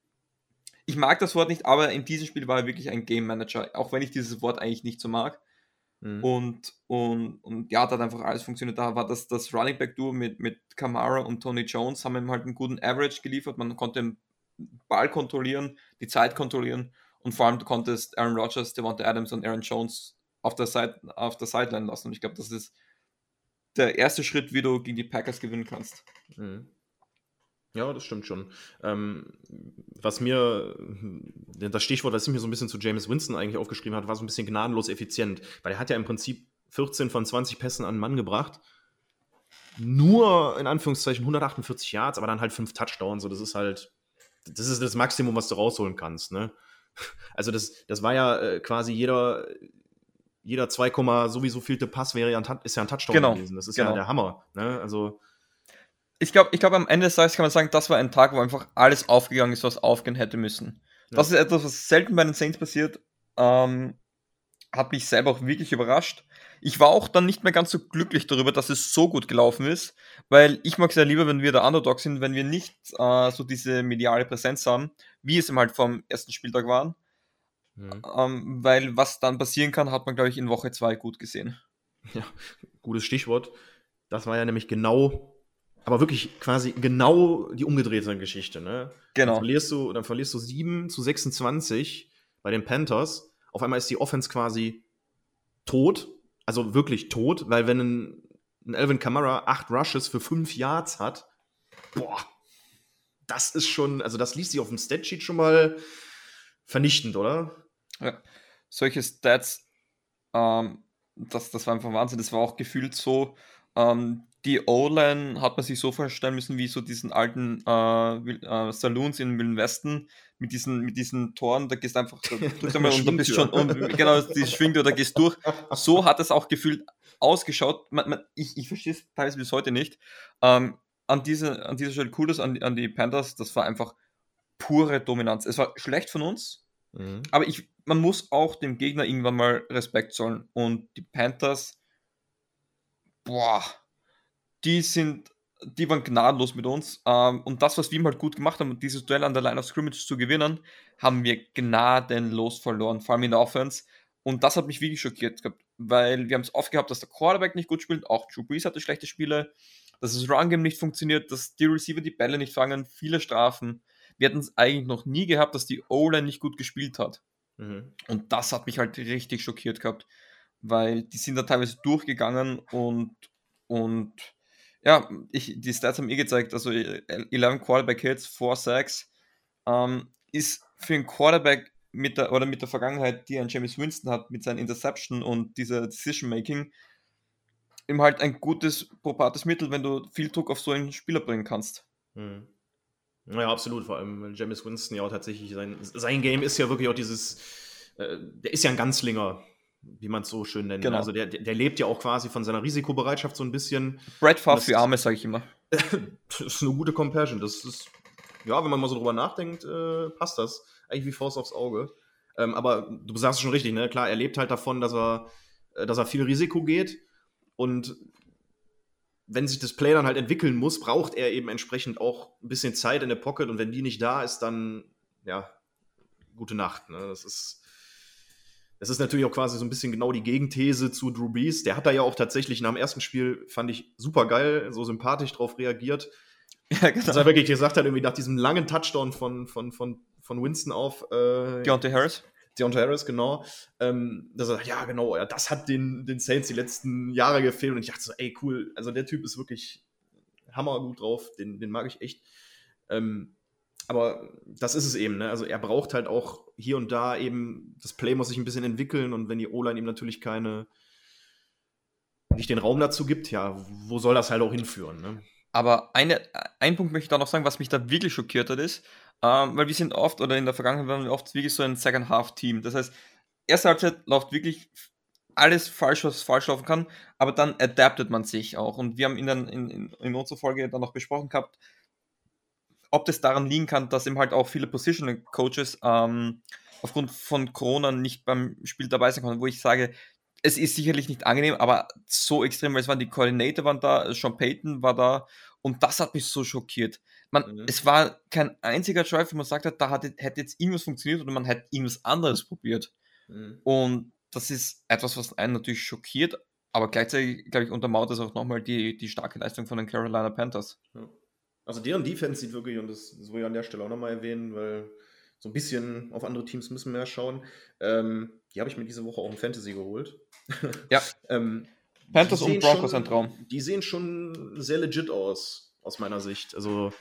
ich mag das Wort nicht, aber in diesem Spiel war er wirklich ein Game Manager, auch wenn ich dieses Wort eigentlich nicht so mag. Mhm. Und, und, und ja, da hat einfach alles funktioniert. Da war das, das Running Back Duo mit, mit Kamara und Tony Jones, haben ihm halt einen guten Average geliefert. Man konnte den Ball kontrollieren, die Zeit kontrollieren und vor allem du konntest Aaron Rodgers, Devonta Adams und Aaron Jones auf der, Side, auf der Sideline lassen. Und ich glaube, das ist der erste Schritt, wie du gegen die Packers gewinnen kannst. Mhm. Ja, das stimmt schon. Ähm, was mir, das Stichwort, was ich mir so ein bisschen zu James Winston eigentlich aufgeschrieben hat, war so ein bisschen gnadenlos effizient, weil er hat ja im Prinzip 14 von 20 Pässen an den Mann gebracht. Nur in Anführungszeichen 148 Yards, aber dann halt fünf Touchdowns. So, das ist halt, das ist das Maximum, was du rausholen kannst. Ne? Also, das, das war ja äh, quasi jeder, jeder 2, sowieso vielte Pass wäre ja ein, ist ja ein Touchdown genau. gewesen. Das ist genau. ja der Hammer. Ne? Also, ich glaube, ich glaub, am Ende des Tages kann man sagen, das war ein Tag, wo einfach alles aufgegangen ist, was aufgehen hätte müssen. Ja. Das ist etwas, was selten bei den Saints passiert. Ähm, hat mich selber auch wirklich überrascht. Ich war auch dann nicht mehr ganz so glücklich darüber, dass es so gut gelaufen ist, weil ich mag es ja lieber, wenn wir der Underdog sind, wenn wir nicht äh, so diese mediale Präsenz haben, wie es eben halt vom ersten Spieltag waren. Mhm. Ähm, weil was dann passieren kann, hat man, glaube ich, in Woche 2 gut gesehen. Ja, gutes Stichwort. Das war ja nämlich genau aber wirklich quasi genau die umgedrehte Geschichte, ne? Genau. Dann verlierst du, dann verlierst du 7 zu 26 bei den Panthers. Auf einmal ist die Offense quasi tot. Also wirklich tot, weil wenn ein, ein Alvin Kamara 8 Rushes für 5 Yards hat, boah, das ist schon, also das liest sich auf dem Statsheet schon mal vernichtend, oder? Ja. Solche Stats, ähm, das, das war einfach Wahnsinn. Das war auch gefühlt so, ähm, die O-Line hat man sich so vorstellen müssen, wie so diesen alten äh, äh, Saloons in Wilden Westen mit diesen, mit diesen Toren, da gehst einfach, drückst einmal und bist schon, und, genau, die Schwingtür, da gehst durch. So hat es auch gefühlt ausgeschaut. Man, man, ich ich verstehe es teilweise bis heute nicht. Ähm, an, diese, an dieser Stelle cool ist an, an die Panthers, das war einfach pure Dominanz. Es war schlecht von uns, mhm. aber ich, man muss auch dem Gegner irgendwann mal Respekt zollen. Und die Panthers, boah, die sind, die waren gnadenlos mit uns. Ähm, und das, was wir halt gut gemacht haben, dieses Duell an der Line of Scrimmage zu gewinnen, haben wir gnadenlos verloren, vor allem in der Offense. Und das hat mich wirklich schockiert gehabt, weil wir haben es oft gehabt, dass der Quarterback nicht gut spielt, auch Drew Brees hatte schlechte Spiele, dass das Run-Game nicht funktioniert, dass die Receiver die Bälle nicht fangen, viele Strafen. Wir hatten es eigentlich noch nie gehabt, dass die O-Line nicht gut gespielt hat. Mhm. Und das hat mich halt richtig schockiert gehabt, weil die sind da teilweise durchgegangen und, und ja, ich, die Stats haben eh gezeigt, also 11 äh, Quarterback Hits, 4 Sacks, ähm, ist für einen Quarterback mit der, oder mit der Vergangenheit, die ein James Winston hat, mit seinen Interception und dieser Decision Making, eben halt ein gutes, probates Mittel, wenn du viel Druck auf so einen Spieler bringen kannst. Hm. Ja, absolut. Vor allem, James Winston ja auch tatsächlich sein, sein Game ist ja wirklich auch dieses, äh, der ist ja ein Ganzlinger wie man es so schön nennt. Genau. Also der, der lebt ja auch quasi von seiner Risikobereitschaft so ein bisschen. Brad Favre für Arme, sage ich immer. das ist eine gute Compassion. Das ist, ja, wenn man mal so drüber nachdenkt, äh, passt das. Eigentlich wie Faust aufs Auge. Ähm, aber du sagst es schon richtig, ne? Klar, er lebt halt davon, dass er, äh, dass er viel Risiko geht. Und wenn sich das Play dann halt entwickeln muss, braucht er eben entsprechend auch ein bisschen Zeit in der Pocket. Und wenn die nicht da ist, dann, ja, gute Nacht. Ne? Das ist das ist natürlich auch quasi so ein bisschen genau die Gegenthese zu Drew Brees. Der hat da ja auch tatsächlich nach dem ersten Spiel, fand ich super geil, so sympathisch drauf reagiert. Ja, genau. Dass er wirklich gesagt hat, irgendwie nach diesem langen Touchdown von, von, von, von Winston auf äh, Deontay Harris. Deontay Harris, genau. Ähm, dass er sagt, ja, genau, ja, das hat den, den Saints die letzten Jahre gefehlt. Und ich dachte so, ey, cool, also der Typ ist wirklich hammergut drauf, den, den mag ich echt. Ähm, aber das ist es eben, ne? Also er braucht halt auch hier und da eben, das Play muss sich ein bisschen entwickeln und wenn die O-Line ihm natürlich keine, nicht den Raum dazu gibt, ja, wo soll das halt auch hinführen, ne? Aber eine, ein Punkt möchte ich da noch sagen, was mich da wirklich schockiert hat, ist, ähm, weil wir sind oft, oder in der Vergangenheit waren wir oft wirklich so ein Second-Half-Team. Das heißt, erste Halbzeit läuft wirklich alles falsch, was falsch laufen kann, aber dann adaptet man sich auch. Und wir haben in, den, in, in unserer Folge dann noch besprochen gehabt, ob das daran liegen kann, dass eben halt auch viele Positional Coaches ähm, aufgrund von Corona nicht beim Spiel dabei sein konnten, wo ich sage, es ist sicherlich nicht angenehm, aber so extrem, weil es waren die Koordinator waren da, Sean Payton war da und das hat mich so schockiert. Man, mhm. Es war kein einziger Drive, wo man sagt hat, da hat, hätte jetzt irgendwas funktioniert oder man hätte irgendwas anderes probiert. Mhm. Und das ist etwas, was einen natürlich schockiert, aber gleichzeitig, glaube ich, untermauert das auch nochmal die, die starke Leistung von den Carolina Panthers. Ja. Also deren Defense sieht wirklich, und das, will ich an der Stelle auch nochmal erwähnen, weil so ein bisschen auf andere Teams müssen wir ja schauen. Ähm, die habe ich mir diese Woche auch im Fantasy geholt. Ja. ähm, Panthers und Broncos ein Traum. Die sehen schon sehr legit aus, aus meiner Sicht. Also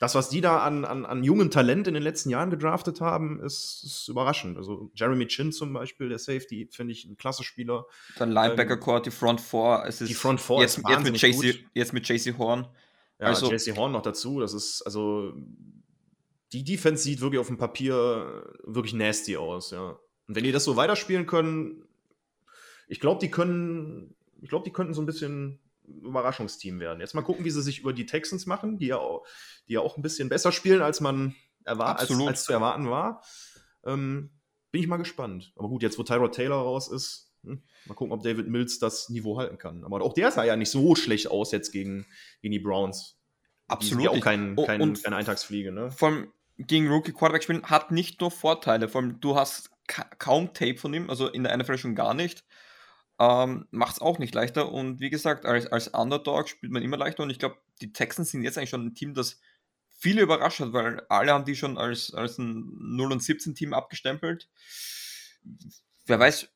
das, was die da an, an, an jungem Talent in den letzten Jahren gedraftet haben, ist, ist überraschend. Also Jeremy Chin zum Beispiel, der Safety, finde ich ein klasse Spieler. Dann Linebacker ähm, die Front Four. Es ist die Front Four jetzt, jetzt, mit JC, jetzt mit JC Horn. Ja, also, JC Horn noch dazu. Das ist, also die Defense sieht wirklich auf dem Papier wirklich nasty aus, ja. Und wenn die das so weiterspielen können, ich glaube, die können, ich glaube, die könnten so ein bisschen Überraschungsteam werden. Jetzt mal gucken, wie sie sich über die Texans machen, die ja auch, die ja auch ein bisschen besser spielen, als man erwar als, als, zu erwarten war. Ähm, bin ich mal gespannt. Aber gut, jetzt wo Tyrod Taylor raus ist, mal gucken, ob David Mills das Niveau halten kann. Aber auch der sah ja nicht so schlecht aus jetzt gegen, gegen die Browns. Absolut. Die auch kein, kein, und keine Eintagsfliege, ne? Vor allem gegen Rookie Quarterback spielen hat nicht nur Vorteile. Vor allem du hast ka kaum Tape von ihm, also in der NFL schon gar nicht. Ähm, Macht es auch nicht leichter. Und wie gesagt, als, als Underdog spielt man immer leichter. Und ich glaube, die Texans sind jetzt eigentlich schon ein Team, das viele überrascht hat, weil alle haben die schon als, als ein 0 und 17 Team abgestempelt. Wer weiß,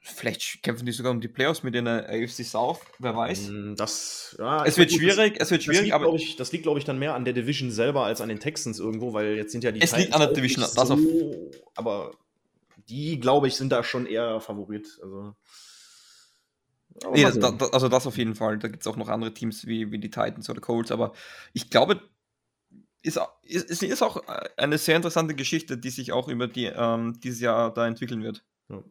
vielleicht kämpfen die sogar um die Playoffs mit in der AFC South, wer weiß. Mm, das, ja, es wird schwierig, das, es wird schwierig, das liegt, aber ich, das liegt, glaube ich, dann mehr an der Division selber als an den Texans irgendwo, weil jetzt sind ja die Es Titans liegt an der Division, das so, aber die, glaube ich, sind da schon eher Favorit. Also Nee, das, da, also das auf jeden Fall. Da gibt es auch noch andere Teams wie, wie die Titans oder Colts, aber ich glaube, ist, ist, ist auch eine sehr interessante Geschichte, die sich auch über die, ähm, dieses Jahr da entwickeln wird. Ja.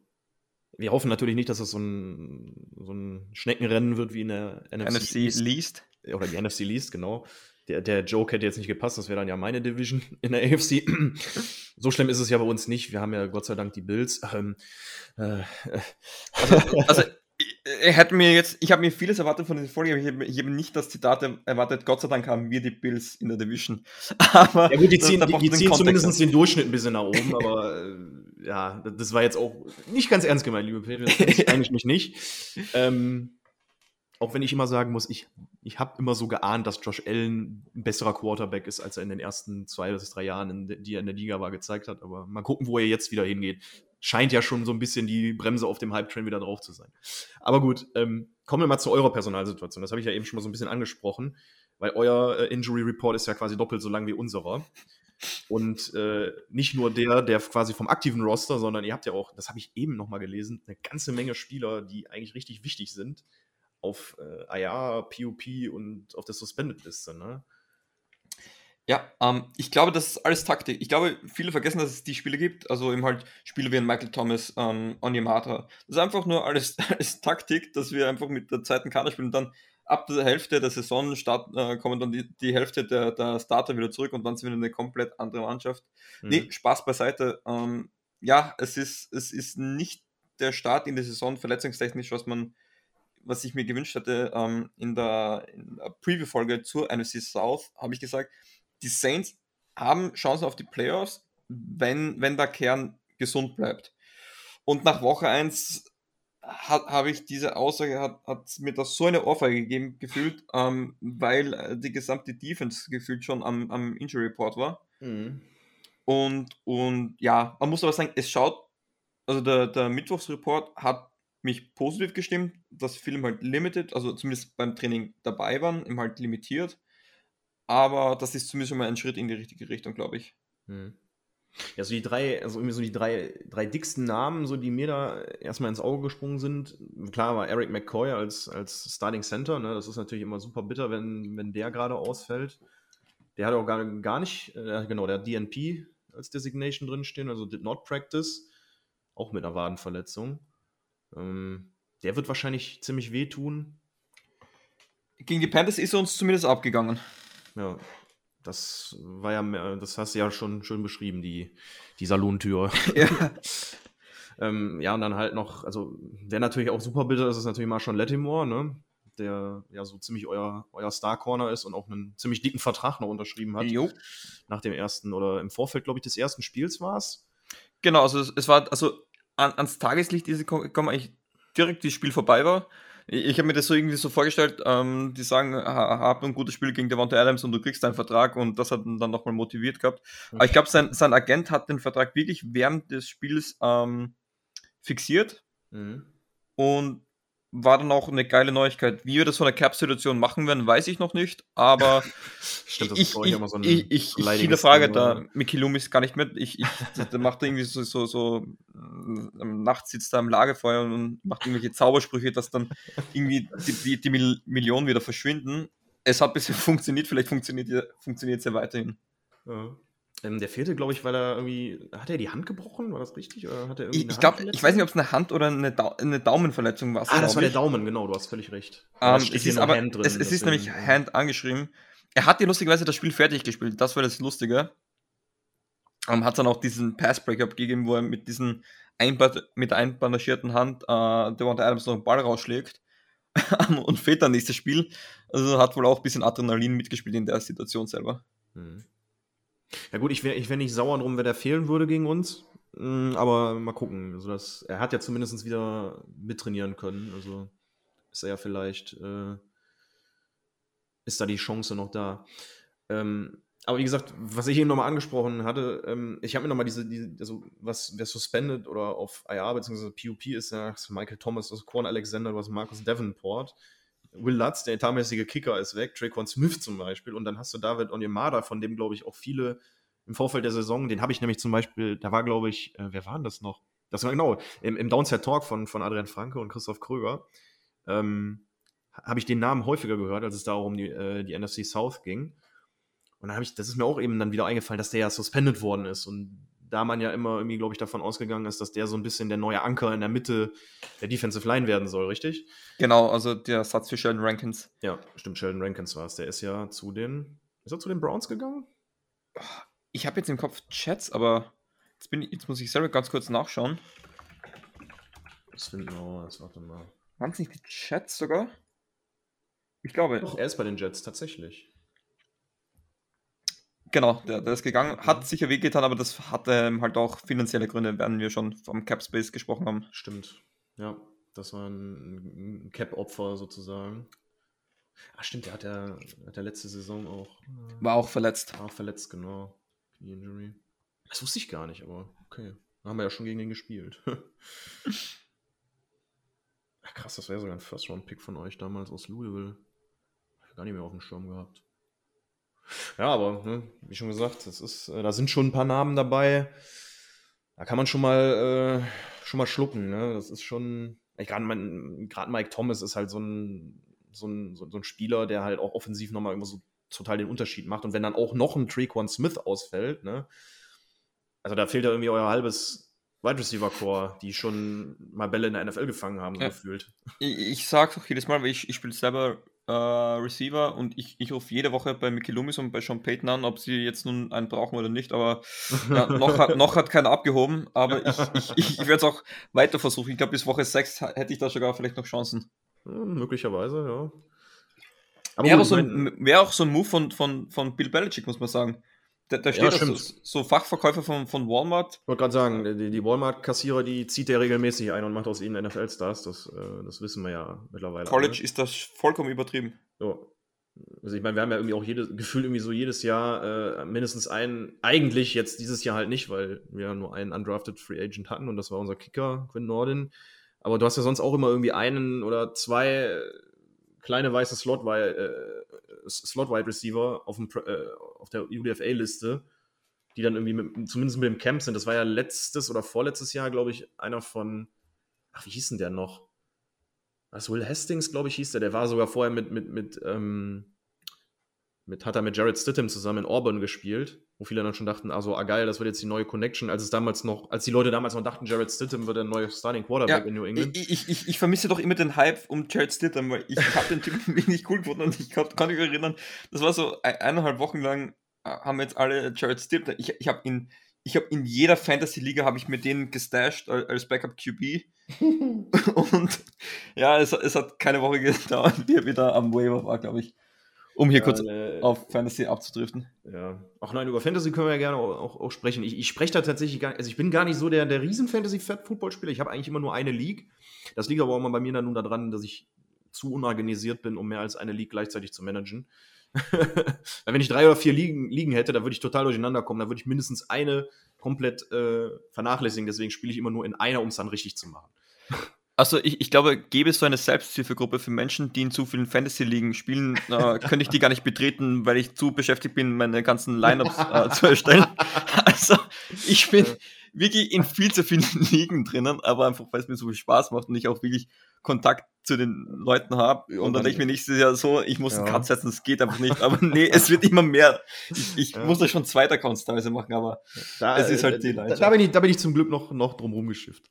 Wir hoffen natürlich nicht, dass es so ein, so ein Schneckenrennen wird wie in der NFC, NFC Least. Oder die NFC Least, genau. Der, der Joke hätte jetzt nicht gepasst, das wäre dann ja meine Division in der AFC. so schlimm ist es ja bei uns nicht. Wir haben ja Gott sei Dank die Bills. Ähm, äh, also, also ich hätte mir jetzt, ich habe mir vieles erwartet von dieser Folge, aber ich habe, habe nicht das Zitat erwartet, Gott sei Dank haben wir die Bills in der Division. Aber ja gut, die ziehen, die, die ziehen zumindest den Durchschnitt ein bisschen nach oben, aber äh, ja, das war jetzt auch nicht ganz ernst gemeint, liebe Peter, das eigentlich mich nicht. Ähm, auch wenn ich immer sagen muss, ich, ich habe immer so geahnt, dass Josh Allen ein besserer Quarterback ist, als er in den ersten zwei bis drei Jahren, in, die er in der Liga war, gezeigt hat. Aber mal gucken, wo er jetzt wieder hingeht scheint ja schon so ein bisschen die Bremse auf dem Hype-Train wieder drauf zu sein. Aber gut, ähm, kommen wir mal zu eurer Personalsituation. Das habe ich ja eben schon mal so ein bisschen angesprochen, weil euer äh, Injury Report ist ja quasi doppelt so lang wie unserer. Und äh, nicht nur der, der quasi vom aktiven Roster, sondern ihr habt ja auch, das habe ich eben noch mal gelesen, eine ganze Menge Spieler, die eigentlich richtig wichtig sind auf äh, IR, POP und auf der Suspended-Liste. Ne? Ja, ähm, ich glaube, das ist alles Taktik. Ich glaube, viele vergessen, dass es die Spiele gibt. Also eben halt Spiele wie ein Michael Thomas, ähm, Onyemata. Das ist einfach nur alles, alles Taktik, dass wir einfach mit der zweiten Kader spielen und dann ab der Hälfte der Saison start, äh, kommen dann die, die Hälfte der, der Starter wieder zurück und dann sind wir eine komplett andere Mannschaft. Mhm. Nee, Spaß beiseite. Ähm, ja, es ist, es ist nicht der Start in die Saison verletzungstechnisch, was man, was ich mir gewünscht hätte. Ähm, in der, der Preview-Folge zur NFC South habe ich gesagt, die Saints haben Chancen auf die Playoffs, wenn, wenn der Kern gesund bleibt. Und nach Woche 1 habe ich diese Aussage, hat, hat mir das so eine Ohrfeige gegeben, gefühlt, ähm, weil äh, die gesamte Defense gefühlt schon am, am Injury Report war. Mhm. Und, und ja, man muss aber sagen, es schaut, also der, der Mittwochsreport hat mich positiv gestimmt, dass Film halt limited, also zumindest beim Training dabei waren, eben halt limitiert. Aber das ist zumindest schon mal ein Schritt in die richtige Richtung, glaube ich. Mhm. Ja, so die drei, also irgendwie so die drei, drei dicksten Namen, so die mir da erstmal ins Auge gesprungen sind. Klar war Eric McCoy als, als Starting Center, ne? Das ist natürlich immer super bitter, wenn, wenn der gerade ausfällt. Der hat auch gar, gar nicht, äh, genau, der hat DNP als Designation drinstehen, also did not practice, auch mit einer Wadenverletzung. Ähm, der wird wahrscheinlich ziemlich wehtun. Gegen die Panthers ist er uns zumindest abgegangen. Ja, das war ja, das hast du ja schon schön beschrieben, die, die Salontür. Ja. ähm, ja, und dann halt noch, also wer natürlich auch super bitter ist, ist natürlich mal schon Latimore, ne? Der ja so ziemlich euer, euer Star-Corner ist und auch einen ziemlich dicken Vertrag noch unterschrieben hat. Jo. Nach dem ersten oder im Vorfeld, glaube ich, des ersten Spiels war es. Genau, also es, es, war, also an, ans Tageslicht diese gekommen, eigentlich direkt das Spiel vorbei war ich habe mir das so irgendwie so vorgestellt, ähm, die sagen, hab ein gutes Spiel gegen Devonta Adams und du kriegst deinen Vertrag und das hat ihn dann nochmal motiviert gehabt. Aber ich glaube, sein, sein Agent hat den Vertrag wirklich während des Spiels ähm, fixiert mhm. und war dann auch eine geile Neuigkeit. Wie wir das von der Cap-Situation machen werden, weiß ich noch nicht, aber Stimmt, das ich, ich, immer so ein ich, ich, ich hinterfrage da Mickey Loomis gar nicht mit. Ich, ich, der macht irgendwie so, so, so äh, nachts sitzt er am Lagerfeuer und macht irgendwelche Zaubersprüche, dass dann irgendwie die, die, die Millionen wieder verschwinden. Es hat bisher funktioniert, vielleicht funktioniert es ja weiterhin. Ja. Ähm, der fehlte, glaube ich, weil er irgendwie. Hat er die Hand gebrochen? War das richtig? Oder hat er irgendwie ich glaube, ich weiß nicht, ob es eine Hand oder eine, da eine Daumenverletzung war. Ah, das war der Daumen, genau, du hast völlig recht. Um, ähm, es ist aber, Hand drin, es, es ist nämlich Hand angeschrieben. Er hat ja lustigerweise das Spiel fertig gespielt, das war das Lustige. Um, ähm, hat dann auch diesen Pass-Breakup gegeben, wo er mit diesen einband mit einbandagierten Hand äh, Devonta Adams noch einen Ball rausschlägt und fehlt dann nächstes Spiel. Also hat wohl auch ein bisschen Adrenalin mitgespielt in der Situation selber. Mhm. Ja gut, ich wäre ich wär nicht sauer drum, wenn der fehlen würde gegen uns. Mm, aber mal gucken. Also das, er hat ja zumindest wieder mittrainieren können. Also ist er ja vielleicht, äh, ist da die Chance noch da. Ähm, aber wie gesagt, was ich eben nochmal angesprochen hatte, ähm, ich habe mir nochmal diese, diese, also was, wer suspended oder auf IA bzw. PUP ist, ja, Michael Thomas, also Quan Alexander, was Markus Davenport. Will Lutz, der etatmäßige Kicker, ist weg, Traquan Smith zum Beispiel, und dann hast du David Onyemada, von dem, glaube ich, auch viele im Vorfeld der Saison, den habe ich nämlich zum Beispiel, da war, glaube ich, äh, wer war denn das noch? Das war genau, im, im Downside Talk von, von Adrian Franke und Christoph Kröger, ähm, habe ich den Namen häufiger gehört, als es da um die, äh, die NFC South ging. Und dann habe ich, das ist mir auch eben dann wieder eingefallen, dass der ja suspended worden ist. Und da man ja immer irgendwie, glaube ich, davon ausgegangen ist, dass der so ein bisschen der neue Anker in der Mitte der Defensive Line werden soll, richtig? Genau, also der Satz für Sheldon Rankins. Ja, stimmt, Sheldon Rankins war es. Der ist ja zu den, ist er zu den Browns gegangen? Ich habe jetzt im Kopf Chats, aber jetzt, bin ich, jetzt muss ich selber ganz kurz nachschauen. Das finden wir raus, warte mal. Waren es nicht die Chats sogar? Ich glaube. Doch, er ist bei den Jets, tatsächlich. Genau, der, der ist gegangen, hat sicher wehgetan, aber das hatte ähm, halt auch finanzielle Gründe, werden wir schon vom Cap Space gesprochen haben. Stimmt, ja, das war ein Cap-Opfer sozusagen. Ah, stimmt, der hat ja hat der letzte Saison auch. Äh, war auch verletzt. War auch verletzt, genau. Knie Injury. Das wusste ich gar nicht, aber okay. Da haben wir ja schon gegen den gespielt. Ach, krass, das wäre sogar ein First-Round-Pick von euch damals aus Louisville. Hab ich gar nicht mehr auf dem Schirm gehabt. Ja, aber ne, wie schon gesagt, das ist, äh, da sind schon ein paar Namen dabei. Da kann man schon mal, äh, schon mal schlucken. Ne? Das ist schon. Gerade Mike Thomas ist halt so ein, so, ein, so, ein Spieler, der halt auch offensiv nochmal immer so total den Unterschied macht. Und wenn dann auch noch ein Traquan Smith ausfällt, ne? Also da fehlt ja irgendwie euer halbes Wide Receiver Core, die schon mal Bälle in der NFL gefangen haben, so ja. gefühlt. Ich, ich sag's auch jedes Mal, weil ich, ich spiele selber äh, Receiver und ich, ich rufe jede Woche bei Mickey Loomis und bei Sean Payton an, ob sie jetzt nun einen brauchen oder nicht, aber ja, noch, hat, noch hat keiner abgehoben, aber ich, ich, ich, ich werde es auch weiter versuchen. Ich glaube, bis Woche 6 hätte ich da sogar vielleicht noch Chancen. Ja, möglicherweise, ja. Wäre, so wär auch so ein Move von, von, von Bill Belichick, muss man sagen. Da, da steht ja, so, so, Fachverkäufer von, von Walmart. Ich wollte gerade sagen, die, die Walmart-Kassierer, die zieht der regelmäßig ein und macht aus ihnen NFL-Stars. Das, äh, das wissen wir ja mittlerweile. College alle. ist das vollkommen übertrieben. Ja. Also ich meine, wir haben ja irgendwie auch jedes Gefühl irgendwie so jedes Jahr äh, mindestens einen, eigentlich jetzt dieses Jahr halt nicht, weil wir ja nur einen undrafted Free Agent hatten und das war unser Kicker, Quinn Nordin. Aber du hast ja sonst auch immer irgendwie einen oder zwei kleine weiße Slot, äh, Slot Wide Receiver auf, dem, äh, auf der UDFA-Liste, die dann irgendwie mit, zumindest mit dem Camp sind. Das war ja letztes oder vorletztes Jahr, glaube ich, einer von, ach, wie hieß denn der noch? Was Will Hastings, glaube ich, hieß der. Der war sogar vorher mit, mit, mit, ähm, mit, hat er mit Jared Stittem zusammen in Auburn gespielt, wo viele dann schon dachten, also, ah geil, das wird jetzt die neue Connection, als es damals noch, als die Leute damals noch dachten, Jared Stittem wird der neue Starting Quarterback ja, in New England. Ich, ich, ich, vermisse doch immer den Hype um Jared Stittem, weil ich habe den Typen nicht cool gefunden und ich kann, kann mich erinnern, das war so eineinhalb Wochen lang, äh, haben jetzt alle Jared Stittem, ich, ich habe ihn ich habe in jeder Fantasy-Liga habe ich mir den gestasht als Backup QB. und ja, es, es, hat keine Woche gedauert, wie er wieder am Waiver war, glaube ich. Um hier ja, kurz äh, auf Fantasy abzudriften. Ja. Ach nein, über Fantasy können wir ja gerne auch, auch, sprechen. Ich, ich spreche da tatsächlich gar nicht, also ich bin gar nicht so der, der Riesen-Fantasy-Football-Spieler. Ich habe eigentlich immer nur eine League. Das liegt aber auch mal bei mir dann nun daran, dass ich zu unorganisiert bin, um mehr als eine League gleichzeitig zu managen. wenn ich drei oder vier Ligen, Ligen hätte, da würde ich total durcheinander kommen. Da würde ich mindestens eine komplett äh, vernachlässigen. Deswegen spiele ich immer nur in einer, um es dann richtig zu machen. Also ich, ich glaube, gäbe es so eine Selbsthilfegruppe für Menschen, die in zu vielen Fantasy-Ligen spielen, äh, könnte ich die gar nicht betreten, weil ich zu beschäftigt bin, meine ganzen Lineups äh, zu erstellen. Also ich bin wirklich in viel zu vielen Ligen drinnen, aber einfach, weil es mir so viel Spaß macht und ich auch wirklich Kontakt zu den Leuten habe. Ja, und dann denke ich mir nächstes Jahr so, ich muss ja. einen Cut setzen, das geht einfach nicht. Aber nee, es wird immer mehr. Ich, ich ja. muss da schon zwei Accounts teilweise machen, aber da, es ist halt die Leidenschaft. Da bin ich, da bin ich zum Glück noch, noch drum rumgeschifft.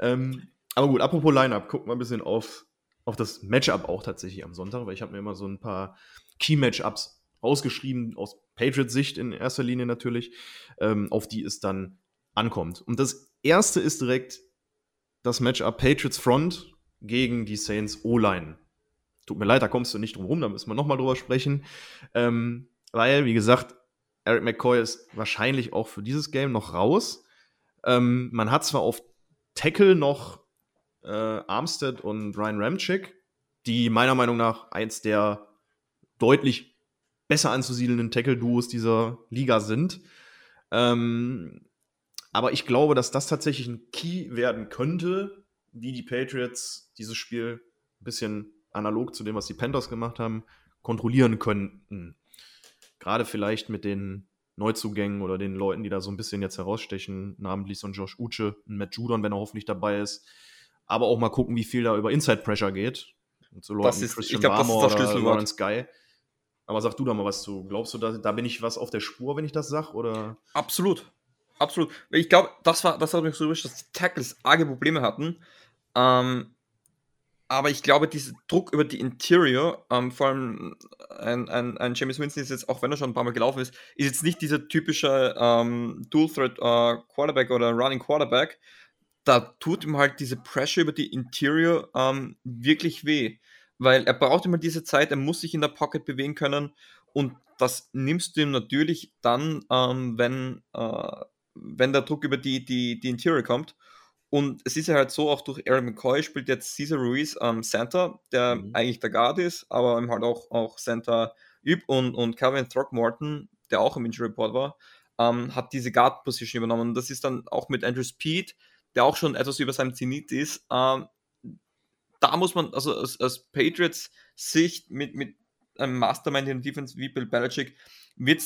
Ähm, aber gut, apropos Lineup, guck mal ein bisschen auf, auf das Matchup auch tatsächlich am Sonntag, weil ich habe mir immer so ein paar Key-Matchups rausgeschrieben, aus Patriots Sicht in erster Linie natürlich, ähm, auf die es dann ankommt. Und das erste ist direkt das Matchup Patriots Front gegen die Saints O-Line. Tut mir leid, da kommst du nicht drum rum, da müssen wir nochmal drüber sprechen. Ähm, weil, wie gesagt, Eric McCoy ist wahrscheinlich auch für dieses Game noch raus. Ähm, man hat zwar auf Tackle noch äh, Armstead und Ryan Ramchick, die meiner Meinung nach eins der deutlich besser anzusiedelnden Tackle-Duos dieser Liga sind. Ähm, aber ich glaube, dass das tatsächlich ein Key werden könnte, wie die Patriots dieses Spiel ein bisschen analog zu dem, was die Panthers gemacht haben, kontrollieren könnten. Gerade vielleicht mit den Neuzugängen oder den Leuten, die da so ein bisschen jetzt herausstechen, namentlich so ein Josh Uche, ein Matt Judon, wenn er hoffentlich dabei ist. Aber auch mal gucken, wie viel da über Inside Pressure geht. Und so Leuten das ist, Christian ich glaub, Barmore das ist das Lawrence Guy. Aber sag du da mal was zu. Glaubst du, da, da bin ich was auf der Spur, wenn ich das sag? Oder? Absolut. Absolut. Ich glaube, das war, das hat mich so überrascht, dass die Tackles arge Probleme hatten. Ähm, aber ich glaube, dieser Druck über die Interior, ähm, vor allem ein, ein, ein James Winston ist jetzt, auch wenn er schon ein paar Mal gelaufen ist, ist jetzt nicht dieser typische ähm, Dual-Threat äh, Quarterback oder Running Quarterback. Da tut ihm halt diese Pressure über die Interior ähm, wirklich weh. Weil er braucht immer diese Zeit, er muss sich in der Pocket bewegen können und das nimmst du ihm natürlich dann, ähm, wenn, äh, wenn der Druck über die, die, die Interior kommt. Und es ist ja halt so, auch durch Aaron McCoy spielt jetzt Cesar Ruiz ähm, Center, der mhm. eigentlich der Guard ist, aber halt auch, auch Center übt und, und Calvin Throckmorton, der auch im Injury Report war, ähm, hat diese Guard-Position übernommen. Und das ist dann auch mit Andrew Speed, der auch schon etwas über seinem Zenit ist. Ähm, da muss man, also aus, aus Patriots Sicht mit, mit einem Mastermind in der Defense wie Bill Belichick, wird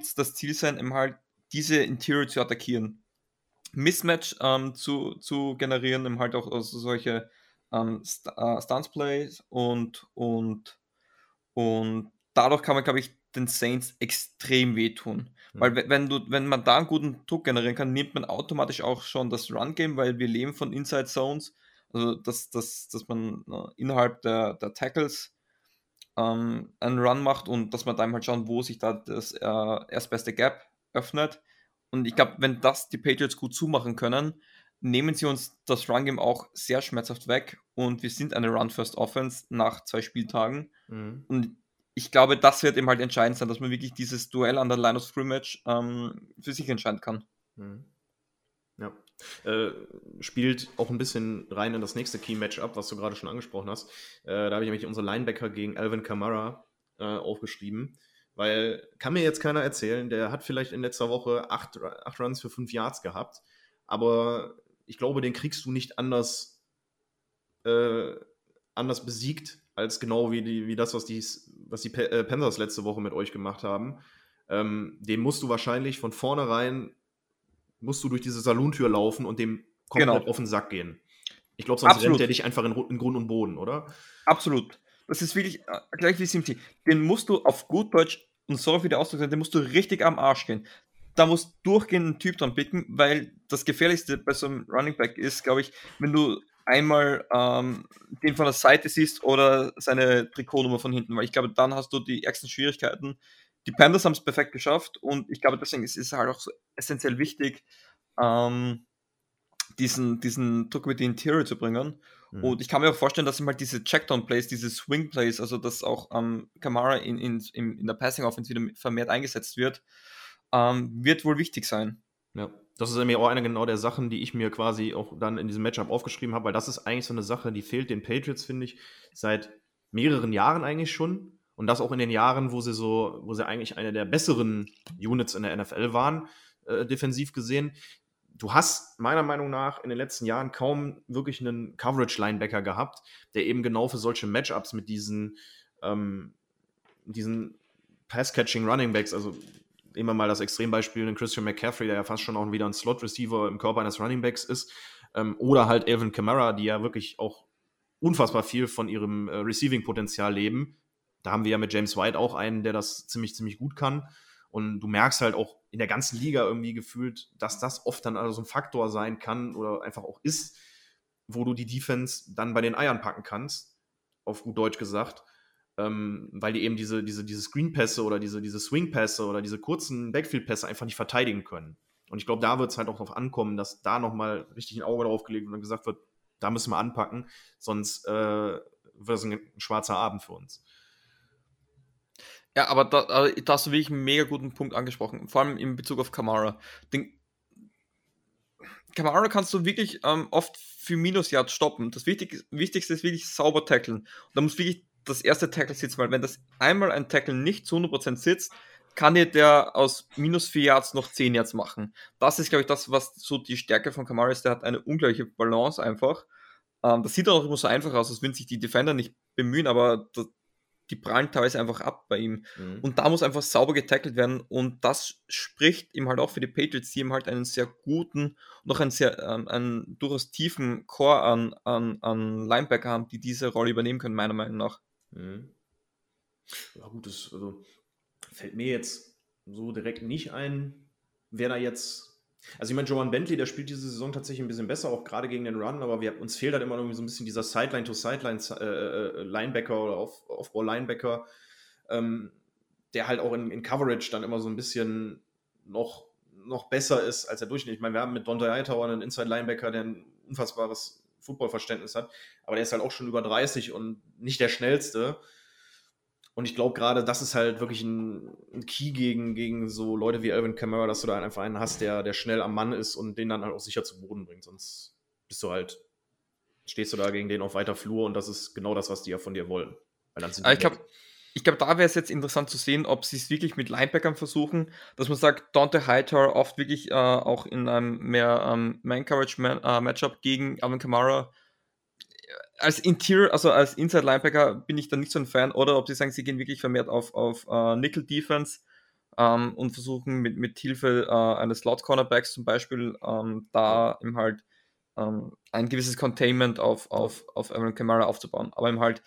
es das Ziel sein, eben halt diese Interior zu attackieren. Mismatch ähm, zu, zu generieren, eben halt auch also solche ähm, St äh, Stance Plays und, und, und dadurch kann man, glaube ich, den Saints extrem wehtun. Mhm. Weil wenn du, wenn man da einen guten Druck generieren kann, nimmt man automatisch auch schon das Run-Game, weil wir leben von Inside Zones, also dass, dass, dass man äh, innerhalb der, der Tackles ähm, einen Run macht und dass man dann halt schauen, wo sich da das äh, erstbeste Gap öffnet. Und ich glaube, wenn das die Patriots gut zumachen können, nehmen sie uns das Run-Game auch sehr schmerzhaft weg und wir sind eine Run-First-Offense nach zwei Spieltagen. Mhm. Und ich glaube, das wird eben halt entscheidend sein, dass man wirklich dieses Duell an der Line of Scrimmage ähm, für sich entscheiden kann. Mhm. Ja. Äh, spielt auch ein bisschen rein in das nächste Key-Matchup, was du gerade schon angesprochen hast. Äh, da habe ich nämlich unsere Linebacker gegen Alvin Kamara äh, aufgeschrieben. Weil kann mir jetzt keiner erzählen, der hat vielleicht in letzter Woche acht, acht Runs für fünf Yards gehabt, aber ich glaube, den kriegst du nicht anders, äh, anders besiegt, als genau wie, die, wie das, was die, was die äh, Panthers letzte Woche mit euch gemacht haben. Ähm, dem musst du wahrscheinlich von vornherein, musst du durch diese Saluntür laufen und dem komplett genau. auf den Sack gehen. Ich glaube, sonst Absolut. rennt der dich einfach in, in Grund und Boden, oder? Absolut. Das ist wirklich äh, gleich wie Simti. Den musst du auf gut Deutsch, und sorry für die Ausdruck, den musst du richtig am Arsch gehen. Da muss durchgehend ein Typ dran picken, weil das Gefährlichste bei so einem Running Back ist, glaube ich, wenn du einmal ähm, den von der Seite siehst oder seine Trikotnummer von hinten, weil ich glaube, dann hast du die ärgsten Schwierigkeiten. Die Panthers haben es perfekt geschafft und ich glaube, deswegen ist es halt auch so essentiell wichtig, ähm, diesen, diesen Druck mit den Interior zu bringen. Mhm. Und ich kann mir auch vorstellen, dass ihm halt diese Checkdown-Plays, diese Swing-Plays, also dass auch ähm, Kamara in, in, in der Passing-Offense wieder vermehrt eingesetzt wird, ähm, wird wohl wichtig sein. Ja, das ist nämlich auch eine genau der Sachen, die ich mir quasi auch dann in diesem Matchup aufgeschrieben habe, weil das ist eigentlich so eine Sache, die fehlt den Patriots, finde ich, seit mehreren Jahren eigentlich schon. Und das auch in den Jahren, wo sie so, wo sie eigentlich eine der besseren Units in der NFL waren, äh, defensiv gesehen du hast meiner Meinung nach in den letzten Jahren kaum wirklich einen Coverage-Linebacker gehabt, der eben genau für solche Matchups mit diesen, ähm, diesen Pass-Catching Running Backs, also immer mal das Extrembeispiel, den Christian McCaffrey, der ja fast schon auch wieder ein Slot-Receiver im Körper eines Running Backs ist, ähm, oder halt Alvin Kamara, die ja wirklich auch unfassbar viel von ihrem äh, Receiving-Potenzial leben. Da haben wir ja mit James White auch einen, der das ziemlich, ziemlich gut kann. Und du merkst halt auch in der ganzen Liga irgendwie gefühlt, dass das oft dann also so ein Faktor sein kann oder einfach auch ist, wo du die Defense dann bei den Eiern packen kannst, auf gut Deutsch gesagt. Ähm, weil die eben diese, diese, diese Screen-Pässe oder diese, diese Swing-Pässe oder diese kurzen Backfield-Pässe einfach nicht verteidigen können. Und ich glaube, da wird es halt auch darauf ankommen, dass da nochmal richtig ein Auge drauf gelegt und dann gesagt wird, da müssen wir anpacken, sonst äh, wird es ein, ein schwarzer Abend für uns. Ja, aber da, da hast du wirklich einen mega guten Punkt angesprochen, vor allem in Bezug auf Kamara. Den Kamara kannst du wirklich ähm, oft für Minusyard stoppen. Das Wichtig Wichtigste ist wirklich sauber tackeln. Und da muss wirklich das erste Tackle sitzen, weil wenn das einmal ein Tackle nicht zu 100% sitzt, kann dir der aus minus 4 Yards noch 10 Yards machen. Das ist, glaube ich, das, was so die Stärke von Kamara ist. Der hat eine ungleiche Balance einfach. Ähm, das sieht auch immer so einfach aus, als würden sich die Defender nicht bemühen, aber das, die prallen teilweise einfach ab bei ihm. Mhm. Und da muss einfach sauber getackelt werden. Und das spricht ihm halt auch für die Patriots, die ihm halt einen sehr guten, noch einen sehr, ähm, einen durchaus tiefen Core an, an, an Linebacker haben, die diese Rolle übernehmen können, meiner Meinung nach. Mhm. Ja, gut, das also, fällt mir jetzt so direkt nicht ein, wer da jetzt also ich meine, Joan Bentley, der spielt diese Saison tatsächlich ein bisschen besser, auch gerade gegen den Run, aber wir, uns fehlt halt immer irgendwie so ein bisschen dieser Sideline-to-Sideline-Linebacker äh, äh, oder Off-Ball-Linebacker, ähm, der halt auch in, in, Coverage dann immer so ein bisschen noch, noch besser ist als der Durchschnitt. Ich meine, wir haben mit Dante Hightower einen Inside-Linebacker, der ein unfassbares Footballverständnis hat, aber der ist halt auch schon über 30 und nicht der schnellste. Und ich glaube gerade, das ist halt wirklich ein, ein, Key gegen, gegen so Leute wie Alvin Kamara, dass du da einfach einen hast, der, der schnell am Mann ist und den dann halt auch sicher zu Boden bringt. Sonst bist du halt, stehst du da gegen den auf weiter Flur und das ist genau das, was die ja von dir wollen. Ah, ich glaube, ich glaube, da wäre es jetzt interessant zu sehen, ob sie es wirklich mit Linebackern versuchen, dass man sagt, Dante Hightower oft wirklich äh, auch in einem mehr ähm, Man-Coverage-Matchup äh, gegen Alvin Kamara als Interior, also als Inside Linebacker bin ich da nicht so ein Fan, oder ob sie sagen, sie gehen wirklich vermehrt auf, auf uh, Nickel Defense ähm, und versuchen mit, mit Hilfe äh, eines Slot Cornerbacks zum Beispiel ähm, da eben halt ähm, ein gewisses Containment auf, auf, auf Aaron Kamara aufzubauen. Aber eben halt.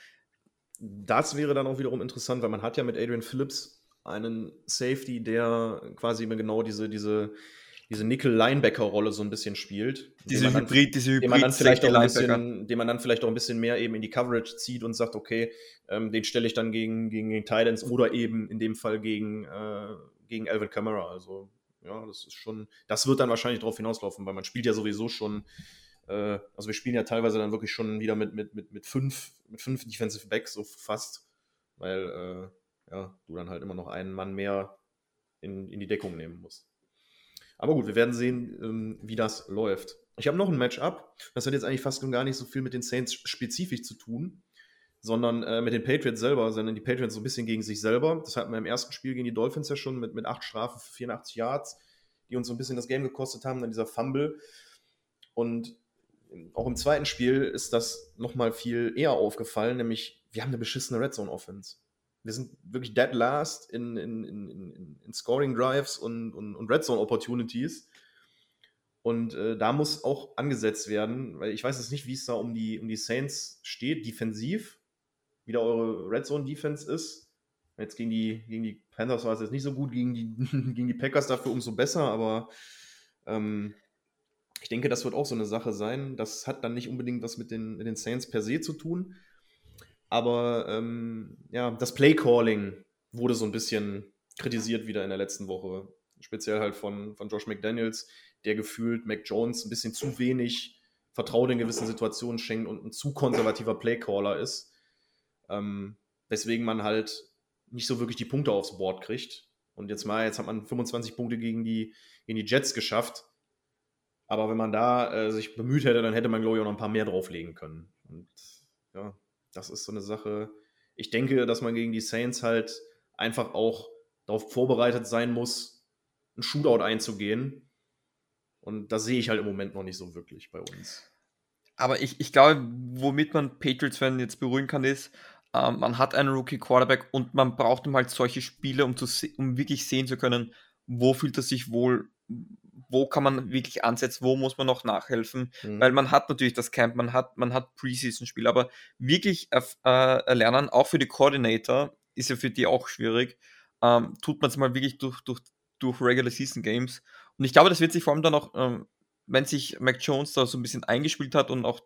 Das wäre dann auch wiederum interessant, weil man hat ja mit Adrian Phillips einen Safety, der quasi immer genau diese, diese diese Nickel-Linebacker-Rolle so ein bisschen spielt. Diese Hybrid, diese Hybrid, den man dann vielleicht auch ein bisschen, den man dann vielleicht auch ein bisschen mehr eben in die Coverage zieht und sagt, okay, ähm, den stelle ich dann gegen, gegen den Titans oder eben in dem Fall gegen, äh, gegen Alvin Kamara. Also, ja, das ist schon, das wird dann wahrscheinlich darauf hinauslaufen, weil man spielt ja sowieso schon, äh, also wir spielen ja teilweise dann wirklich schon wieder mit, mit, mit, mit fünf, mit fünf Defensive Backs, so fast. Weil, äh, ja, du dann halt immer noch einen Mann mehr in, in die Deckung nehmen musst. Aber gut, wir werden sehen, ähm, wie das läuft. Ich habe noch ein Matchup. Das hat jetzt eigentlich fast gar nicht so viel mit den Saints spezifisch zu tun, sondern äh, mit den Patriots selber, sondern die Patriots so ein bisschen gegen sich selber. Das hatten wir im ersten Spiel gegen die Dolphins ja schon mit, mit acht Strafen für 84 Yards, die uns so ein bisschen das Game gekostet haben, dann dieser Fumble. Und auch im zweiten Spiel ist das nochmal viel eher aufgefallen, nämlich wir haben eine beschissene Red Zone Offense. Wir sind wirklich dead last in, in, in, in Scoring Drives und, und, und Red Zone Opportunities. Und äh, da muss auch angesetzt werden, weil ich weiß jetzt nicht, wie es da um die, um die Saints steht, defensiv, wie da eure Red Zone Defense ist. Jetzt gegen die, gegen die Panthers war es jetzt nicht so gut, gegen die, gegen die Packers dafür umso besser, aber ähm, ich denke, das wird auch so eine Sache sein. Das hat dann nicht unbedingt was mit den, mit den Saints per se zu tun. Aber ähm, ja, das Play-Calling wurde so ein bisschen kritisiert wieder in der letzten Woche. Speziell halt von, von Josh McDaniels, der gefühlt Mac Jones ein bisschen zu wenig Vertrauen in gewissen Situationen schenkt und ein zu konservativer Playcaller ist. Ähm, weswegen man halt nicht so wirklich die Punkte aufs Board kriegt. Und jetzt mal, jetzt hat man 25 Punkte gegen die, gegen die Jets geschafft. Aber wenn man da äh, sich bemüht hätte, dann hätte man, glaube ich, auch noch ein paar mehr drauflegen können. Und ja, das ist so eine Sache. Ich denke, dass man gegen die Saints halt einfach auch darauf vorbereitet sein muss, ein Shootout einzugehen. Und das sehe ich halt im Moment noch nicht so wirklich bei uns. Aber ich, ich glaube, womit man Patriots-Fan jetzt beruhigen kann, ist, ähm, man hat einen Rookie-Quarterback und man braucht ihm halt solche Spiele, um, zu um wirklich sehen zu können, wo fühlt er sich wohl, wo kann man wirklich ansetzen, wo muss man noch nachhelfen, mhm. weil man hat natürlich das Camp, man hat, man hat Preseason-Spiel, aber wirklich äh, erlernen, auch für die Coordinator, ist ja für die auch schwierig, ähm, tut man es mal wirklich durch, durch, durch Regular Season Games. Und ich glaube, das wird sich vor allem dann auch, ähm, wenn sich Mac Jones da so ein bisschen eingespielt hat und auch,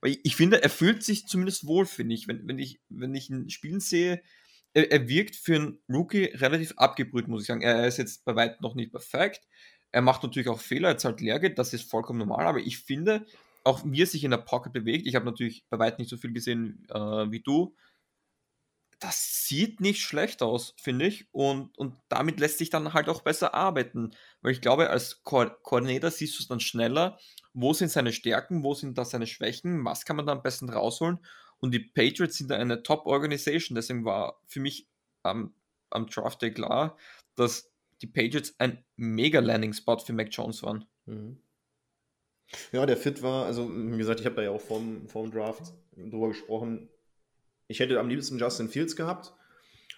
weil ich, ich finde, er fühlt sich zumindest wohl, finde ich, wenn, wenn ich, wenn ich ihn spielen sehe, er, er wirkt für einen Rookie relativ abgebrüht, muss ich sagen. Er ist jetzt bei weitem noch nicht perfekt, er macht natürlich auch Fehler, er zahlt Lehrgeld, das ist vollkommen normal, aber ich finde, auch wie er sich in der Pocket bewegt, ich habe natürlich bei weitem nicht so viel gesehen äh, wie du, das sieht nicht schlecht aus, finde ich. Und, und damit lässt sich dann halt auch besser arbeiten. Weil ich glaube, als Ko Koordinator siehst du es dann schneller, wo sind seine Stärken, wo sind da seine Schwächen, was kann man da am besten rausholen. Und die Patriots sind da eine Top-Organisation. Deswegen war für mich am, am Draft Day klar, dass die Patriots ein mega Landing-Spot für Mac Jones waren. Mhm. Ja, der Fit war, also wie gesagt, ich habe da ja auch vorm, vorm Draft drüber gesprochen. Ich hätte am liebsten Justin Fields gehabt,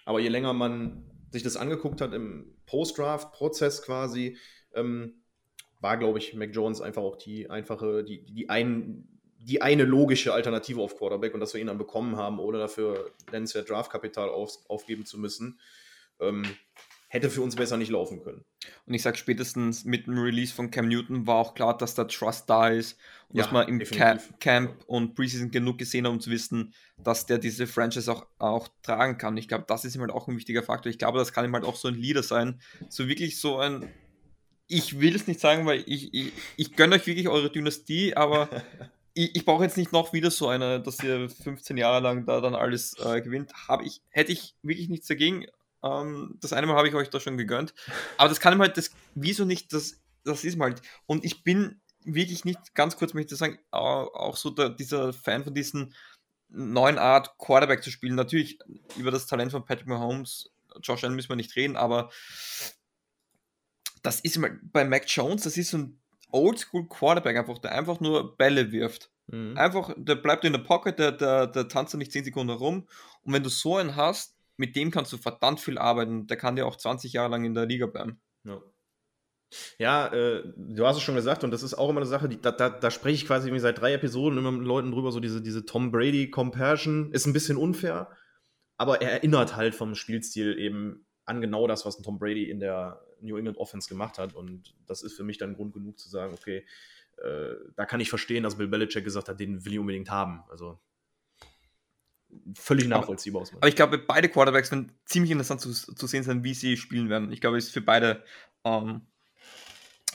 aber je länger man sich das angeguckt hat im Post-Draft-Prozess quasi, ähm, war, glaube ich, Mac Jones einfach auch die einfache, die, die, ein, die eine logische Alternative auf Quarterback und dass wir ihn dann bekommen haben, ohne dafür nennenswert Draftkapital auf, aufgeben zu müssen. Ähm, hätte für uns besser nicht laufen können. Und ich sage, spätestens mit dem Release von Cam Newton war auch klar, dass da Trust da ist und ja, dass man im definitiv. Camp und Preseason genug gesehen hat, um zu wissen, dass der diese Franchise auch, auch tragen kann. Ich glaube, das ist ihm halt auch ein wichtiger Faktor. Ich glaube, das kann ihm halt auch so ein Leader sein. So wirklich so ein, ich will es nicht sagen, weil ich, ich, ich gönne euch wirklich eure Dynastie, aber ich, ich brauche jetzt nicht noch wieder so eine, dass ihr 15 Jahre lang da dann alles äh, gewinnt. Ich, hätte ich wirklich nichts dagegen. Ähm, das eine Mal habe ich euch da schon gegönnt. Aber das kann ihm halt, das, wieso nicht, das, das ist mal halt. Und ich bin wirklich nicht, ganz kurz möchte ich sagen, auch so der, dieser Fan von diesen neuen Art Quarterback zu spielen. Natürlich über das Talent von Patrick Mahomes, Josh Allen müssen wir nicht reden, aber das ist mal bei Mac Jones, das ist so ein Oldschool Quarterback einfach, der einfach nur Bälle wirft. Mhm. Einfach, der bleibt in der Pocket, der, der, der tanzt nicht 10 Sekunden rum. Und wenn du so einen hast, mit dem kannst du verdammt viel arbeiten. Der kann dir auch 20 Jahre lang in der Liga bleiben. Ja. Ja, äh, du hast es schon gesagt, und das ist auch immer eine Sache, die, da, da, da spreche ich quasi seit drei Episoden immer mit Leuten drüber, so diese, diese Tom Brady-Comparison ist ein bisschen unfair, aber er erinnert halt vom Spielstil eben an genau das, was ein Tom Brady in der New England Offense gemacht hat. Und das ist für mich dann Grund genug zu sagen, okay, äh, da kann ich verstehen, dass Bill Belichick gesagt hat, den will ich unbedingt haben. Also völlig nachvollziehbar aus. Aber ich glaube, beide Quarterbacks werden ziemlich interessant zu, zu sehen sein, wie sie spielen werden. Ich glaube, es ist für beide ähm,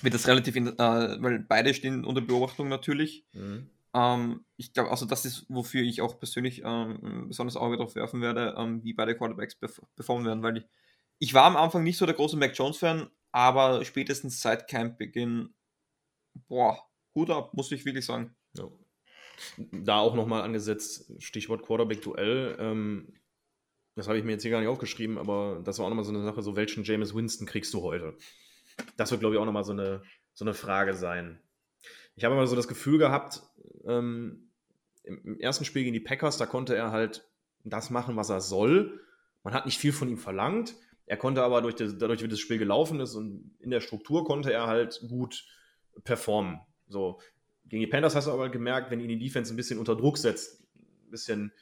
wird das relativ, in, äh, weil beide stehen unter Beobachtung natürlich. Mhm. Ähm, ich glaube, also das ist, wofür ich auch persönlich ähm, besonders Auge drauf werfen werde, ähm, wie beide Quarterbacks performen werden, weil ich, ich war am Anfang nicht so der große Mac Jones-Fan, aber spätestens seit Campbeginn, boah, Hut ab, muss ich wirklich sagen. Ja. Da auch nochmal angesetzt, Stichwort Quarterback-Duell. Ähm, das habe ich mir jetzt hier gar nicht aufgeschrieben, aber das war auch nochmal so eine Sache, so welchen James Winston kriegst du heute? Das wird, glaube ich, auch nochmal so eine, so eine Frage sein. Ich habe immer so das Gefühl gehabt, ähm, im ersten Spiel gegen die Packers, da konnte er halt das machen, was er soll. Man hat nicht viel von ihm verlangt. Er konnte aber durch das, dadurch, wie das Spiel gelaufen ist und in der Struktur konnte er halt gut performen. So, gegen die Panthers hast du aber gemerkt, wenn ihn die Defense ein bisschen unter Druck setzt, ein bisschen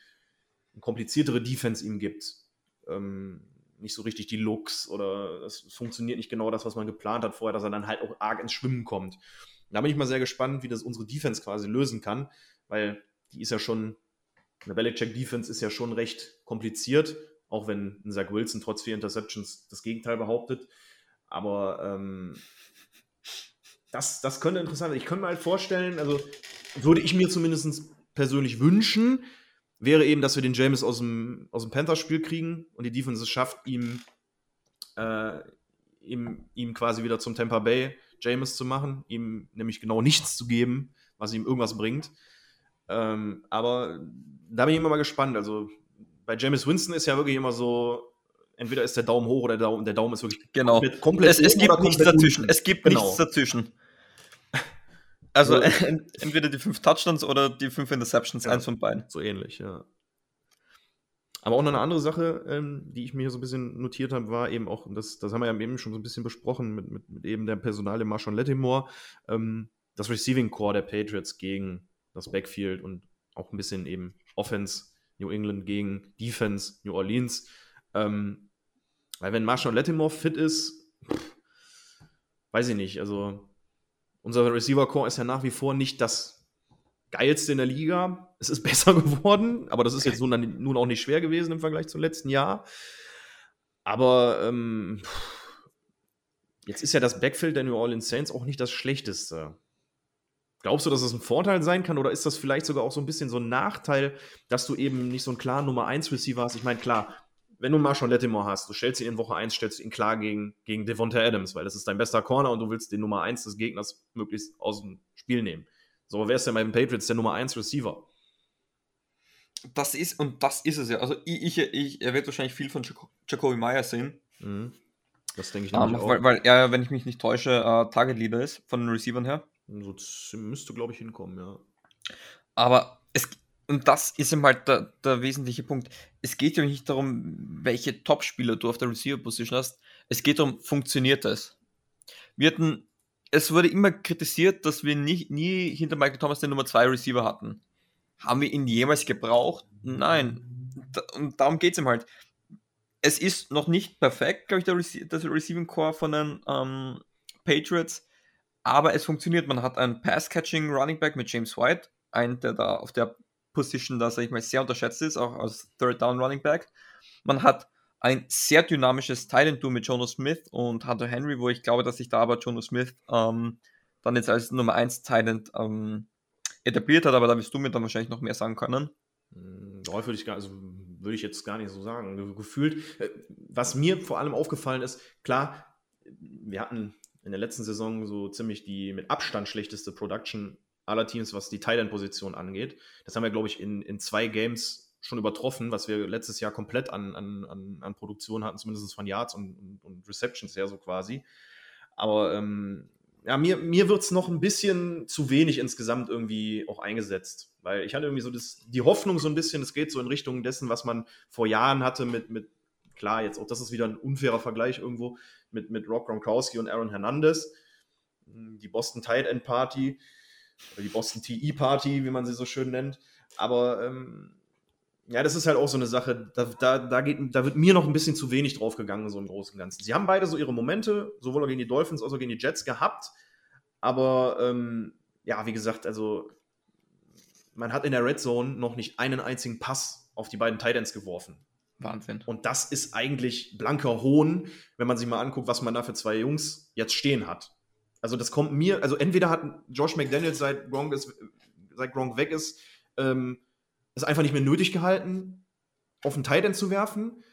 kompliziertere Defense ihm gibt, ähm, nicht so richtig die Looks oder es funktioniert nicht genau das, was man geplant hat vorher, dass er dann halt auch arg ins Schwimmen kommt. Da bin ich mal sehr gespannt, wie das unsere Defense quasi lösen kann, weil die ist ja schon, eine Belichick-Defense ist ja schon recht kompliziert, auch wenn Zach Wilson trotz vier Interceptions das Gegenteil behauptet. Aber ähm, das, das könnte interessant sein. Ich könnte mir halt vorstellen, also würde ich mir zumindest persönlich wünschen, wäre eben, dass wir den James aus dem, aus dem Panthers-Spiel kriegen und die Defense es schafft, ihm, äh, ihm, ihm quasi wieder zum Tampa Bay James zu machen, ihm nämlich genau nichts zu geben, was ihm irgendwas bringt. Ähm, aber da bin ich immer mal gespannt. Also bei James Winston ist ja wirklich immer so, entweder ist der Daumen hoch oder der Daumen, der Daumen ist wirklich genau. komplett, komplett es, es gibt nichts dazwischen. Es gibt genau. nichts dazwischen. Also so. entweder die fünf Touchdowns oder die fünf Interceptions, ja, eins von beiden. So ähnlich, ja. Aber auch noch eine andere Sache, ähm, die ich mir hier so ein bisschen notiert habe, war eben auch, das, das haben wir ja eben schon so ein bisschen besprochen mit, mit, mit eben der Personal im Marshawn Lattimore, ähm, das Receiving Core der Patriots gegen das Backfield und auch ein bisschen eben Offense New England gegen Defense New Orleans. Ähm, weil wenn Marshawn Lattimore fit ist, pff, weiß ich nicht, also unser Receiver Core ist ja nach wie vor nicht das geilste in der Liga. Es ist besser geworden, aber das ist jetzt nun, nun auch nicht schwer gewesen im Vergleich zum letzten Jahr. Aber ähm, jetzt ist ja das Backfield der New Orleans Saints auch nicht das schlechteste. Glaubst du, dass das ein Vorteil sein kann oder ist das vielleicht sogar auch so ein bisschen so ein Nachteil, dass du eben nicht so einen klaren Nummer 1 Receiver hast? Ich meine, klar, wenn du mal schon Lettimore hast, du stellst ihn in Woche 1, stellst ihn klar gegen, gegen Devonta Adams, weil das ist dein bester Corner und du willst den Nummer 1 des Gegners möglichst aus dem Spiel nehmen. So, wer ist denn bei den Patriots der Nummer 1 Receiver? Das ist, und das ist es ja. Also, ich, ich, ich er wird wahrscheinlich viel von Jacoby Meyer sehen. Mhm. Das denke ich um, ähm, auch. Weil, weil, er, wenn ich mich nicht täusche, uh, Target Leader ist von den Receivern her. So müsste, glaube ich, hinkommen, ja. Aber es, und das ist eben halt der, der wesentliche Punkt. Es geht ja nicht darum, welche Top-Spieler du auf der Receiver-Position hast. Es geht darum, funktioniert das? Wir hatten es wurde immer kritisiert, dass wir nicht, nie hinter Michael Thomas den Nummer 2 Receiver hatten. Haben wir ihn jemals gebraucht? Nein. Und darum geht es ihm halt. Es ist noch nicht perfekt, glaube ich, der Rece das Receiving Core von den ähm, Patriots, aber es funktioniert. Man hat einen Pass-Catching Running Back mit James White, einen, der da auf der Position, da sage ich mal, sehr unterschätzt ist, auch als Third Down Running Back. Man hat ein sehr dynamisches Titan-Duo mit Jono Smith und Hunter Henry, wo ich glaube, dass sich da aber Jono Smith ähm, dann jetzt als Nummer 1 Titan ähm, etabliert hat, aber da wirst du mir dann wahrscheinlich noch mehr sagen können. Hm, würde ich, gar, also würde ich jetzt gar nicht so sagen. Gefühlt, äh, was mir vor allem aufgefallen ist, klar, wir hatten in der letzten Saison so ziemlich die mit Abstand schlechteste Production aller Teams, was die Thailand-Position angeht. Das haben wir, glaube ich, in, in zwei Games schon übertroffen, was wir letztes Jahr komplett an, an, an, an Produktion hatten, zumindest von Yards und, und, und Receptions her so quasi. Aber ähm, ja, mir, mir wird es noch ein bisschen zu wenig insgesamt irgendwie auch eingesetzt. Weil ich hatte irgendwie so das, die Hoffnung so ein bisschen, es geht so in Richtung dessen, was man vor Jahren hatte mit, mit klar, jetzt auch das ist wieder ein unfairer Vergleich irgendwo, mit, mit Rob Gronkowski und Aaron Hernandez. Die Boston Tight End Party oder die Boston TE Party, wie man sie so schön nennt. Aber ähm, ja, das ist halt auch so eine Sache, da, da, da, geht, da wird mir noch ein bisschen zu wenig drauf gegangen, so im Großen und Ganzen. Sie haben beide so ihre Momente, sowohl gegen die Dolphins als auch gegen die Jets gehabt, aber ähm, ja, wie gesagt, also man hat in der Red Zone noch nicht einen einzigen Pass auf die beiden Titans geworfen. Wahnsinn. Und das ist eigentlich blanker Hohn, wenn man sich mal anguckt, was man da für zwei Jungs jetzt stehen hat. Also das kommt mir, also entweder hat Josh McDaniels seit Gronk ist seit Gronk weg ist, ähm, es einfach nicht mehr nötig gehalten, auf den Tight End zu werfen.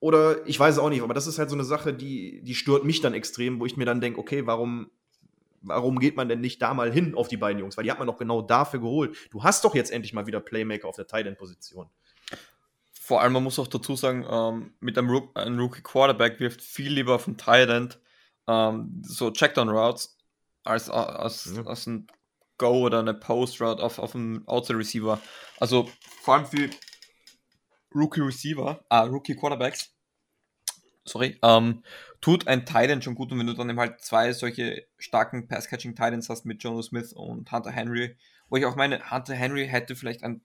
Oder ich weiß auch nicht, aber das ist halt so eine Sache, die, die stört mich dann extrem, wo ich mir dann denke, okay, warum, warum geht man denn nicht da mal hin auf die beiden Jungs? Weil die hat man doch genau dafür geholt. Du hast doch jetzt endlich mal wieder Playmaker auf der Tight End Position. Vor allem, man muss auch dazu sagen, ähm, mit einem, Rook einem, Rookie Quarterback wirft viel lieber auf den Tight End ähm, so Checkdown Routes als, als, ja. als ein Go oder eine Post Route auf, auf einen Outside Receiver. Also vor allem für Rookie Receiver, ah, Rookie Quarterbacks, sorry, ähm, tut ein Titan schon gut und wenn du dann eben halt zwei solche starken Pass-Catching Titans hast mit Jono Smith und Hunter Henry, wo ich auch meine, Hunter Henry hätte vielleicht ein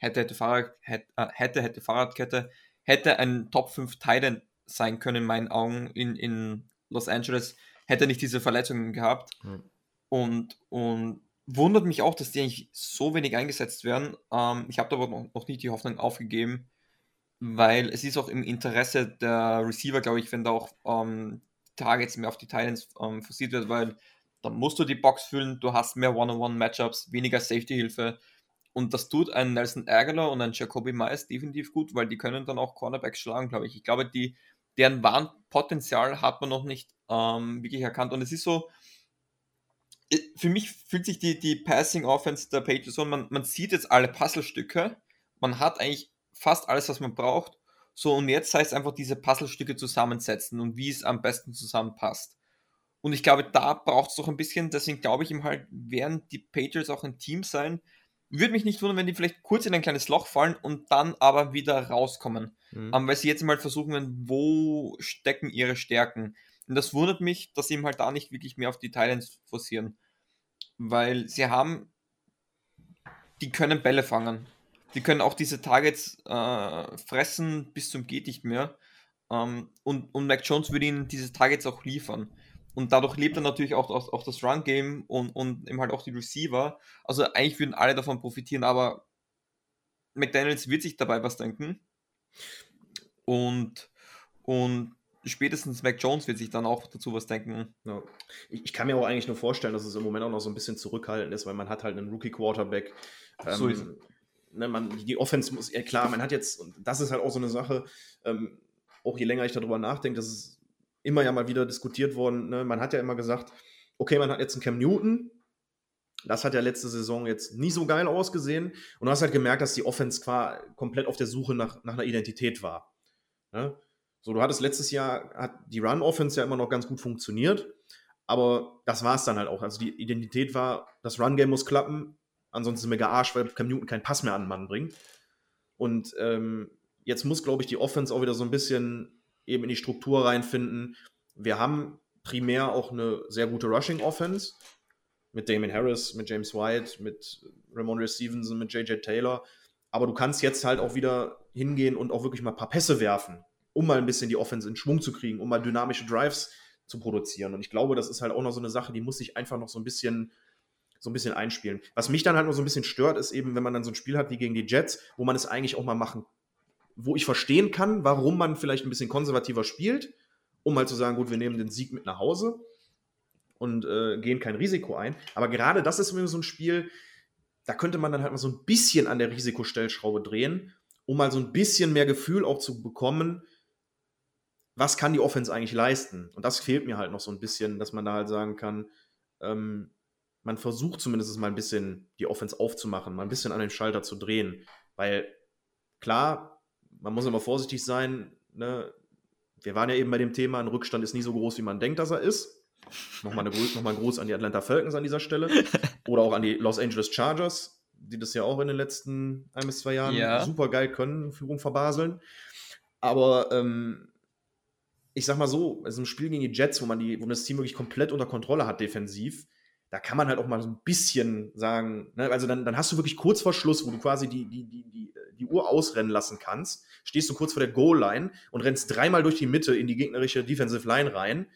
hätte, hätte, Fahrrad, hätte, äh, hätte, hätte Fahrradkette, hätte ein Top 5 Titan sein können in meinen Augen in, in Los Angeles, hätte nicht diese Verletzungen gehabt. Mhm. Und, und wundert mich auch, dass die eigentlich so wenig eingesetzt werden. Ähm, ich habe aber noch, noch nicht die Hoffnung aufgegeben, weil es ist auch im Interesse der Receiver, glaube ich, wenn da auch ähm, Targets mehr auf die Titans ähm, forciert wird, weil dann musst du die Box füllen, du hast mehr One-on-One-Matchups, weniger Safety-Hilfe und das tut ein Nelson Aguilar und ein Jacoby Myers definitiv gut, weil die können dann auch Cornerbacks schlagen, glaube ich. Ich glaube, die, deren Warnpotenzial hat man noch nicht ähm, wirklich erkannt und es ist so, äh, für mich fühlt sich die, die Passing Offense der Patriots so, man, man sieht jetzt alle Puzzlestücke, man hat eigentlich fast alles, was man braucht. So, und jetzt heißt es einfach diese Puzzlestücke zusammensetzen und wie es am besten zusammenpasst. Und ich glaube, da braucht es doch ein bisschen, deswegen glaube ich ihm halt, werden die Patriots auch ein Team sein. Würde mich nicht wundern, wenn die vielleicht kurz in ein kleines Loch fallen und dann aber wieder rauskommen. Mhm. Um, weil sie jetzt mal versuchen, wo stecken ihre Stärken. Und das wundert mich, dass sie ihm halt da nicht wirklich mehr auf die Thailands forcieren. Weil sie haben, die können Bälle fangen. Die können auch diese Targets äh, fressen bis zum geht nicht mehr. Ähm, und, und Mac Jones würde ihnen diese Targets auch liefern. Und dadurch lebt er natürlich auch, auch, auch das Run-Game und, und eben halt auch die Receiver. Also eigentlich würden alle davon profitieren, aber McDaniels wird sich dabei was denken. Und, und spätestens Mac Jones wird sich dann auch dazu was denken. Ja. Ich, ich, kann mir auch eigentlich nur vorstellen, dass es im Moment auch noch so ein bisschen zurückhaltend ist, weil man hat halt einen Rookie-Quarterback. Ähm, so ist es ne, man, die Offense muss, ja klar, man hat jetzt, und das ist halt auch so eine Sache, ähm, auch je länger ich darüber nachdenke, das ist immer ja mal wieder diskutiert worden, ne, man hat ja immer gesagt, okay, man hat jetzt einen Cam Newton, das hat ja letzte Saison jetzt nie so geil ausgesehen und du hast halt gemerkt, dass die Offense komplett auf der Suche nach, nach einer Identität war. Ne? So, du hattest letztes Jahr, hat die Run-Offense ja immer noch ganz gut funktioniert, aber das war es dann halt auch. Also die Identität war, das Run-Game muss klappen, Ansonsten sind wir gearscht, weil Cam Newton keinen Pass mehr an den Mann bringt. Und ähm, jetzt muss, glaube ich, die Offense auch wieder so ein bisschen eben in die Struktur reinfinden. Wir haben primär auch eine sehr gute Rushing-Offense mit Damon Harris, mit James White, mit Ramondre Stevenson, mit JJ Taylor. Aber du kannst jetzt halt auch wieder hingehen und auch wirklich mal ein paar Pässe werfen, um mal ein bisschen die Offense in Schwung zu kriegen, um mal dynamische Drives zu produzieren. Und ich glaube, das ist halt auch noch so eine Sache, die muss sich einfach noch so ein bisschen so ein bisschen einspielen. Was mich dann halt nur so ein bisschen stört, ist eben, wenn man dann so ein Spiel hat wie gegen die Jets, wo man es eigentlich auch mal machen, wo ich verstehen kann, warum man vielleicht ein bisschen konservativer spielt, um mal zu sagen, gut, wir nehmen den Sieg mit nach Hause und äh, gehen kein Risiko ein. Aber gerade das ist so ein Spiel, da könnte man dann halt mal so ein bisschen an der Risikostellschraube drehen, um mal so ein bisschen mehr Gefühl auch zu bekommen, was kann die Offense eigentlich leisten? Und das fehlt mir halt noch so ein bisschen, dass man da halt sagen kann, ähm, man versucht zumindest mal ein bisschen die Offense aufzumachen, mal ein bisschen an den Schalter zu drehen. Weil klar, man muss immer vorsichtig sein. Ne? Wir waren ja eben bei dem Thema, ein Rückstand ist nie so groß, wie man denkt, dass er ist. Nochmal, eine, nochmal ein Gruß an die Atlanta Falcons an dieser Stelle. Oder auch an die Los Angeles Chargers, die das ja auch in den letzten ein bis zwei Jahren ja. super geil können, Führung verbaseln. Aber ähm, ich sag mal so, es ist ein Spiel gegen die Jets, wo man, die, wo man das Team wirklich komplett unter Kontrolle hat defensiv da kann man halt auch mal so ein bisschen sagen, ne? also dann, dann hast du wirklich kurz vor Schluss, wo du quasi die, die, die, die, die Uhr ausrennen lassen kannst, stehst du kurz vor der Goal-Line und rennst dreimal durch die Mitte in die gegnerische Defensive Line rein,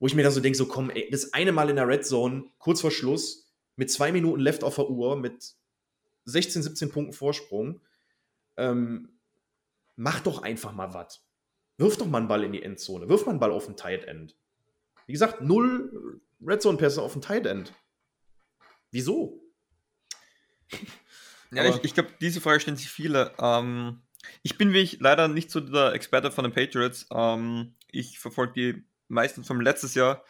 wo ich mir dann so denke, so komm, ey, das eine Mal in der Red Zone, kurz vor Schluss, mit zwei Minuten left auf der Uhr, mit 16, 17 Punkten Vorsprung, ähm, mach doch einfach mal was. Wirf doch mal einen Ball in die Endzone, wirf mal einen Ball auf den Tight End. Wie gesagt, null Red Zone Pässe auf den Tight End. Wieso? Ja, ich, ich glaube, diese Frage stellen sich viele. Ähm, ich bin wie ich leider nicht so der Experte von den Patriots. Ähm, ich verfolge die meisten vom letztes Jahr.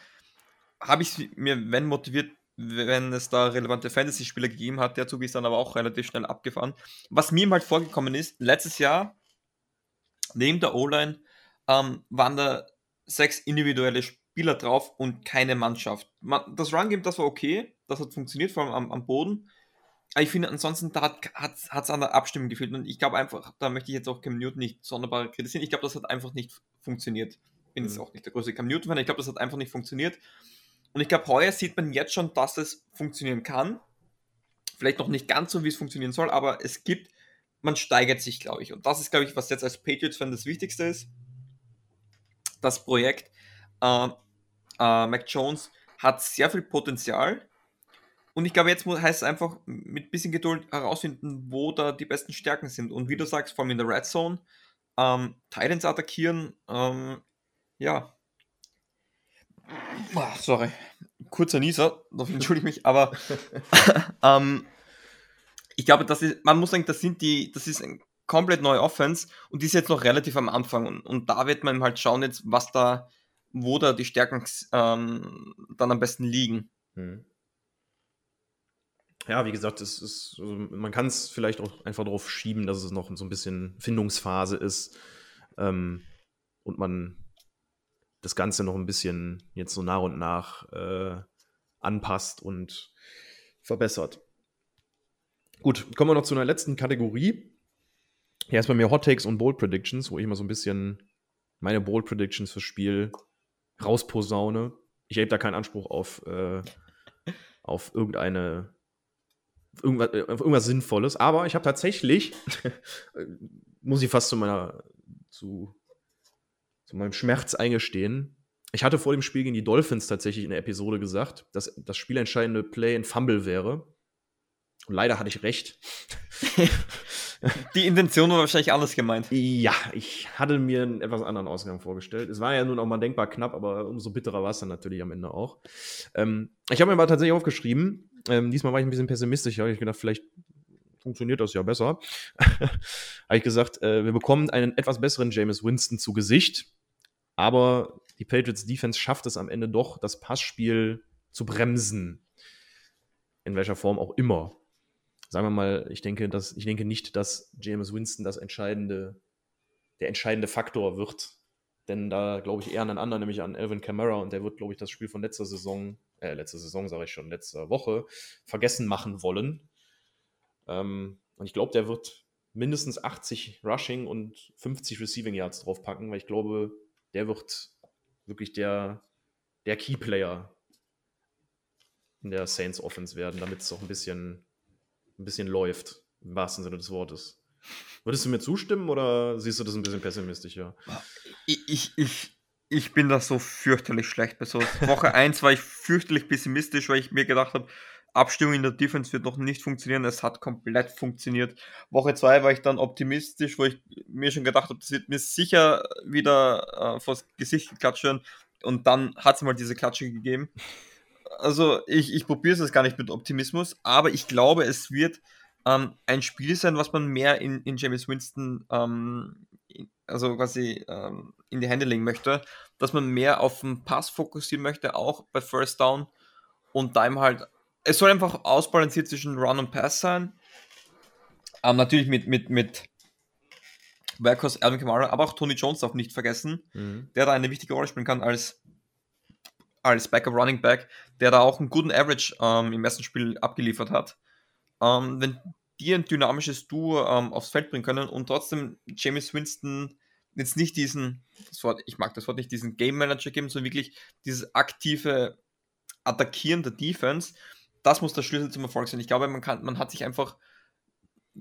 Habe ich mir, wenn motiviert, wenn es da relevante Fantasy-Spieler gegeben hat, der Zug ist dann aber auch relativ schnell abgefahren. Was mir halt vorgekommen ist, letztes Jahr, neben der O-Line, ähm, waren da sechs individuelle Spieler drauf und keine Mannschaft. Man, das Run-Game, das war okay, das hat funktioniert, vor allem am, am Boden. Ich finde, ansonsten, da hat es an der Abstimmung gefehlt. Und ich glaube einfach, da möchte ich jetzt auch Cam Newton nicht sonderbar kritisieren. Ich glaube, das hat einfach nicht funktioniert. Ich bin mhm. jetzt auch nicht der größte Cam Newton-Fan. Ich glaube, das hat einfach nicht funktioniert. Und ich glaube, heuer sieht man jetzt schon, dass es funktionieren kann. Vielleicht noch nicht ganz so, wie es funktionieren soll, aber es gibt, man steigert sich, glaube ich. Und das ist, glaube ich, was jetzt als Patriots-Fan das Wichtigste ist. Das Projekt äh, äh, Mac Jones hat sehr viel Potenzial und ich glaube, jetzt heißt es einfach mit ein bisschen Geduld herausfinden, wo da die besten Stärken sind. Und wie du sagst, vor allem in der Red Zone, ähm, Titans attackieren, ähm, ja. Oh, sorry, kurzer Nieser, dafür entschuldige ich mich, aber ähm, ich glaube, das ist, man muss sagen, das sind die, das ist ein komplett neue Offense und die ist jetzt noch relativ am Anfang und, und da wird man halt schauen jetzt, was da, wo da die Stärken ähm, dann am besten liegen. Mhm ja, wie gesagt, es ist, also man kann es vielleicht auch einfach darauf schieben, dass es noch so ein bisschen Findungsphase ist ähm, und man das Ganze noch ein bisschen jetzt so nach und nach äh, anpasst und verbessert. Gut, kommen wir noch zu einer letzten Kategorie. Hier ist bei mir Hot Takes und Bold Predictions, wo ich mal so ein bisschen meine Bold Predictions fürs Spiel rausposaune. Ich habe da keinen Anspruch auf, äh, auf irgendeine irgendwas, äh, irgendwas Sinnvolles. Aber ich habe tatsächlich, muss ich fast zu meiner, zu, zu meinem Schmerz eingestehen, ich hatte vor dem Spiel gegen die Dolphins tatsächlich in der Episode gesagt, dass das spielentscheidende Play ein Fumble wäre. Und leider hatte ich recht. Die Intention war wahrscheinlich alles gemeint. Ja, ich hatte mir einen etwas anderen Ausgang vorgestellt. Es war ja nun auch mal denkbar knapp, aber umso bitterer war es dann natürlich am Ende auch. Ähm, ich habe mir mal tatsächlich aufgeschrieben, ähm, diesmal war ich ein bisschen pessimistischer. Ich gedacht, vielleicht funktioniert das ja besser. habe ich gesagt, äh, wir bekommen einen etwas besseren James Winston zu Gesicht, aber die Patriots Defense schafft es am Ende doch, das Passspiel zu bremsen. In welcher Form auch immer. Sagen wir mal, ich denke, dass, ich denke nicht, dass James Winston das entscheidende, der entscheidende Faktor wird. Denn da glaube ich eher an einen anderen, nämlich an Elvin Kamara, und der wird, glaube ich, das Spiel von letzter Saison äh, letzte Saison sage ich schon, letzte Woche vergessen machen wollen. Ähm, und ich glaube, der wird mindestens 80 Rushing und 50 Receiving Yards draufpacken, weil ich glaube, der wird wirklich der, der Key-Player in der Saints Offense werden, damit es auch ein bisschen, ein bisschen läuft, im wahrsten Sinne des Wortes. Würdest du mir zustimmen oder siehst du das ein bisschen pessimistischer? Ich, ich, ich, ich bin da so fürchterlich schlecht bei sowas. Woche 1 war ich fürchterlich pessimistisch, weil ich mir gedacht habe, Abstimmung in der Defense wird noch nicht funktionieren. Es hat komplett funktioniert. Woche 2 war ich dann optimistisch, wo ich mir schon gedacht habe, das wird mir sicher wieder äh, vors Gesicht geklatschen. Und dann hat es mal diese Klatsche gegeben. Also ich, ich probiere es jetzt gar nicht mit Optimismus, aber ich glaube, es wird ähm, ein Spiel sein, was man mehr in, in James Winston ähm, also quasi ähm, in die Hände legen möchte, dass man mehr auf den Pass fokussieren möchte, auch bei First Down und da eben halt, es soll einfach ausbalanciert zwischen Run und Pass sein. Ähm, natürlich mit, mit, mit Workhorse Alvin Kamara, aber auch Tony Jones darf nicht vergessen, mhm. der da eine wichtige Rolle spielen kann als, als Backup Running Back, der da auch einen guten Average ähm, im ersten Spiel abgeliefert hat. Ähm, wenn die ein dynamisches Duo ähm, aufs Feld bringen können und trotzdem James Winston jetzt nicht diesen, Wort, ich mag das Wort nicht, diesen Game Manager geben, sondern wirklich dieses aktive Attackieren der Defense, das muss der Schlüssel zum Erfolg sein. Ich glaube, man, kann, man hat sich einfach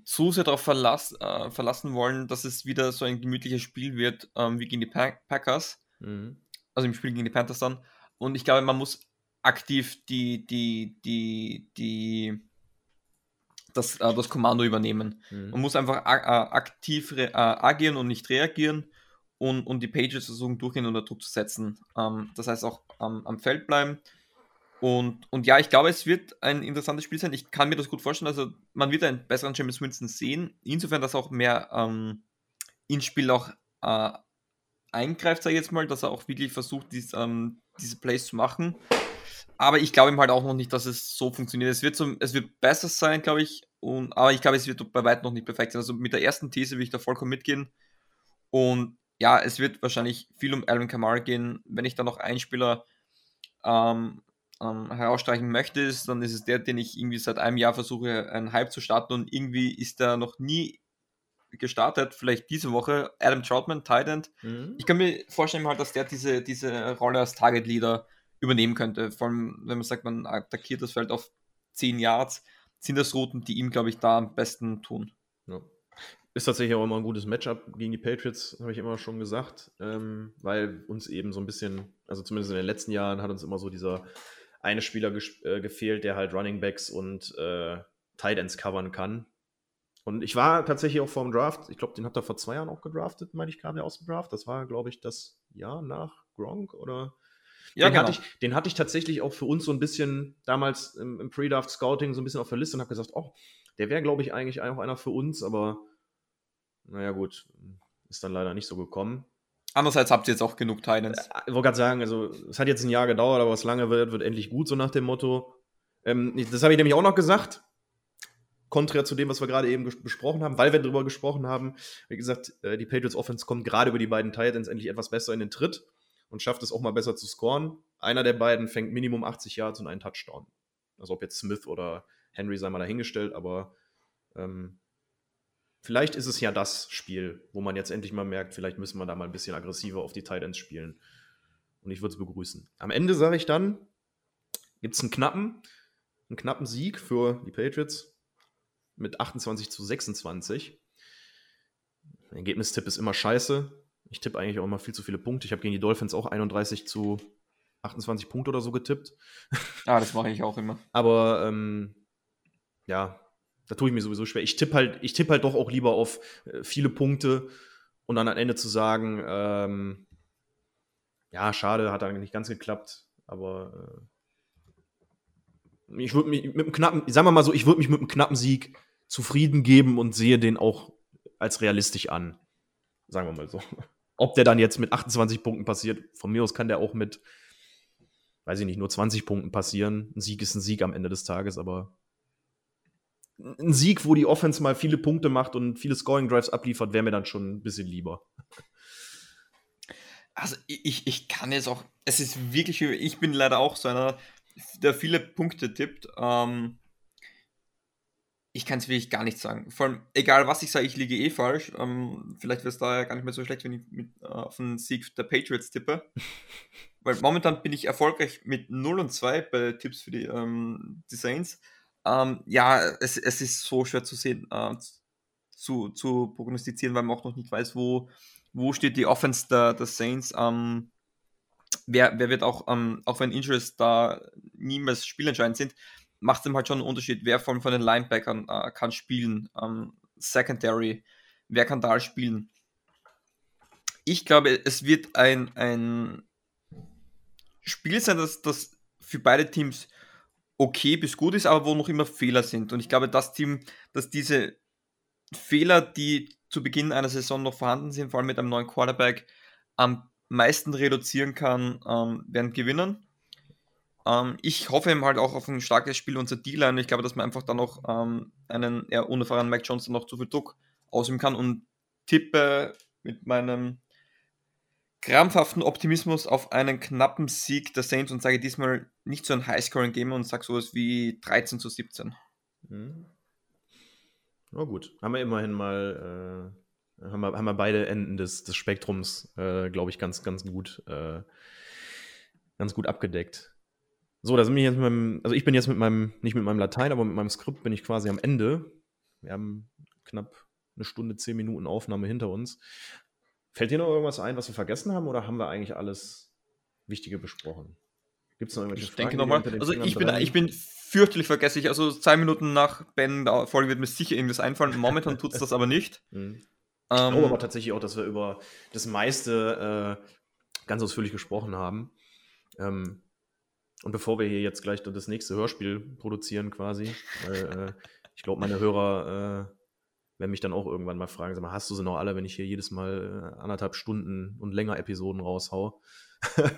zu sehr darauf verlass, äh, verlassen wollen, dass es wieder so ein gemütliches Spiel wird, ähm, wie gegen die Packers, mhm. also im Spiel gegen die Panthers dann. Und ich glaube, man muss aktiv die, die, die, die das, äh, das Kommando übernehmen. Mhm. Man muss einfach aktiv äh, agieren und nicht reagieren und, und die Pages versuchen durchgehen unter Druck zu setzen. Ähm, das heißt auch ähm, am Feld bleiben. Und, und ja, ich glaube, es wird ein interessantes Spiel sein. Ich kann mir das gut vorstellen. Also, man wird einen besseren James Winston sehen. Insofern, dass auch mehr ähm, ins Spiel auch äh, eingreift, sage ich jetzt mal, dass er auch wirklich versucht, dies, ähm, diese Plays zu machen. Aber ich glaube ihm halt auch noch nicht, dass es so funktioniert. Es wird, so, es wird besser sein, glaube ich. Und, aber ich glaube, es wird bei weitem noch nicht perfekt sein. Also mit der ersten These will ich da vollkommen mitgehen. Und ja, es wird wahrscheinlich viel um Alvin Kamara gehen. Wenn ich da noch einen Spieler ähm, ähm, herausstreichen möchtest, dann ist es der, den ich irgendwie seit einem Jahr versuche, einen Hype zu starten und irgendwie ist der noch nie gestartet, vielleicht diese Woche, Adam Troutman, Titan. Mhm. Ich kann mir vorstellen, halt, dass der diese, diese Rolle als Target Leader übernehmen könnte. Vor allem, wenn man sagt, man attackiert das Feld auf 10 Yards, sind das Routen, die ihm, glaube ich, da am besten tun. Ja. Ist tatsächlich auch immer ein gutes Matchup gegen die Patriots, habe ich immer schon gesagt, ähm, weil uns eben so ein bisschen, also zumindest in den letzten Jahren, hat uns immer so dieser eine Spieler äh, gefehlt, der halt Running Backs und äh, Tight Ends covern kann. Und ich war tatsächlich auch vor dem Draft, ich glaube, den hat er vor zwei Jahren auch gedraftet, meine ich, kam der aus dem Draft. Das war, glaube ich, das Jahr nach Gronk oder. Ja, den, genau. hatte ich, den hatte ich tatsächlich auch für uns so ein bisschen damals im, im Pre-Draft-Scouting so ein bisschen auf der Liste und habe gesagt, oh, der wäre, glaube ich, eigentlich auch einer für uns, aber naja, gut, ist dann leider nicht so gekommen. Andererseits habt ihr jetzt auch genug Titans. Äh, ich wollte gerade sagen, also es hat jetzt ein Jahr gedauert, aber was lange wird, wird endlich gut, so nach dem Motto. Ähm, das habe ich nämlich auch noch gesagt. Konträr zu dem, was wir gerade eben besprochen haben, weil wir darüber gesprochen haben. Wie gesagt, äh, die Patriots Offense kommt gerade über die beiden Titans endlich etwas besser in den Tritt und schafft es auch mal besser zu scoren. Einer der beiden fängt Minimum 80 Yards und einen Touchdown. Also ob jetzt Smith oder Henry sei mal dahingestellt, aber ähm, vielleicht ist es ja das Spiel, wo man jetzt endlich mal merkt, vielleicht müssen wir da mal ein bisschen aggressiver auf die Titans spielen. Und ich würde es begrüßen. Am Ende sage ich dann, gibt es einen knappen, einen knappen Sieg für die Patriots mit 28 zu 26. Ergebnistipp ist immer scheiße. Ich tippe eigentlich auch immer viel zu viele Punkte. Ich habe gegen die Dolphins auch 31 zu 28 Punkte oder so getippt. Ah, das mache ich auch immer. Aber ähm, ja, da tue ich mir sowieso schwer. Ich tippe halt, ich tippe halt doch auch lieber auf äh, viele Punkte und dann am Ende zu sagen, ähm, ja, schade, hat eigentlich nicht ganz geklappt, aber äh, ich würde mich mit einem knappen, sagen wir mal so, ich würde mich mit einem knappen Sieg zufrieden geben und sehe den auch als realistisch an. Sagen wir mal so. Ob der dann jetzt mit 28 Punkten passiert, von mir aus kann der auch mit, weiß ich nicht, nur 20 Punkten passieren. Ein Sieg ist ein Sieg am Ende des Tages, aber ein Sieg, wo die Offense mal viele Punkte macht und viele Scoring Drives abliefert, wäre mir dann schon ein bisschen lieber. Also ich, ich kann jetzt auch, es ist wirklich, ich bin leider auch so einer, der viele Punkte tippt. Ähm, ich kann es wirklich gar nicht sagen. Vor allem, egal was ich sage, ich liege eh falsch. Ähm, vielleicht wäre es da ja gar nicht mehr so schlecht, wenn ich mit, äh, auf einen Sieg der Patriots tippe. Weil momentan bin ich erfolgreich mit 0 und 2 bei Tipps für die, ähm, die Saints. Ähm, ja, es, es ist so schwer zu sehen, äh, zu, zu prognostizieren, weil man auch noch nicht weiß, wo, wo steht die Offense der, der Saints. Ähm, wer, wer wird auch, ähm, auch wenn Injuries da niemals spielentscheidend sind, macht es halt schon einen Unterschied, wer von, von den Linebackern äh, kann spielen. Ähm, Secondary, wer kann da spielen. Ich glaube, es wird ein, ein Spiel sein, das, das für beide Teams okay bis gut ist, aber wo noch immer Fehler sind. Und ich glaube, das Team, dass diese Fehler, die zu Beginn einer Saison noch vorhanden sind, vor allem mit einem neuen Quarterback, am meisten reduzieren kann, ähm, werden gewinnen. Ähm, ich hoffe eben halt auch auf ein starkes Spiel unserer D-Line. Ich glaube, dass man einfach dann noch ähm, einen eher unerfahrenen Mike Johnson noch zu viel Druck ausüben kann und tippe mit meinem krampfhaften Optimismus auf einen knappen Sieg der Saints und sage diesmal nicht so ein Highscoring-Game und sage sowas wie 13 zu 17. Mhm. Na gut, haben wir immerhin mal, äh, haben, wir, haben wir beide Enden des, des Spektrums, äh, glaube ich, ganz, ganz gut, äh, ganz gut abgedeckt. So, da sind wir jetzt mit meinem, also ich bin jetzt mit meinem, nicht mit meinem Latein, aber mit meinem Skript bin ich quasi am Ende. Wir haben knapp eine Stunde, zehn Minuten Aufnahme hinter uns. Fällt dir noch irgendwas ein, was wir vergessen haben, oder haben wir eigentlich alles Wichtige besprochen? Gibt es noch irgendwelche ich Fragen? Denke nochmal. Also ich bin, ich bin fürchterlich vergesslich. Also zwei Minuten nach Ben der Folge wird mir sicher irgendwas einfallen. Momentan tut es das aber nicht. Mhm. Ich ähm, glaube aber tatsächlich auch, dass wir über das meiste äh, ganz ausführlich gesprochen haben. Ähm, Und bevor wir hier jetzt gleich das nächste Hörspiel produzieren, quasi, weil, äh, ich glaube, meine Hörer äh, werden mich dann auch irgendwann mal fragen: Sag mal, hast du sie noch alle, wenn ich hier jedes Mal äh, anderthalb Stunden und länger Episoden raushau?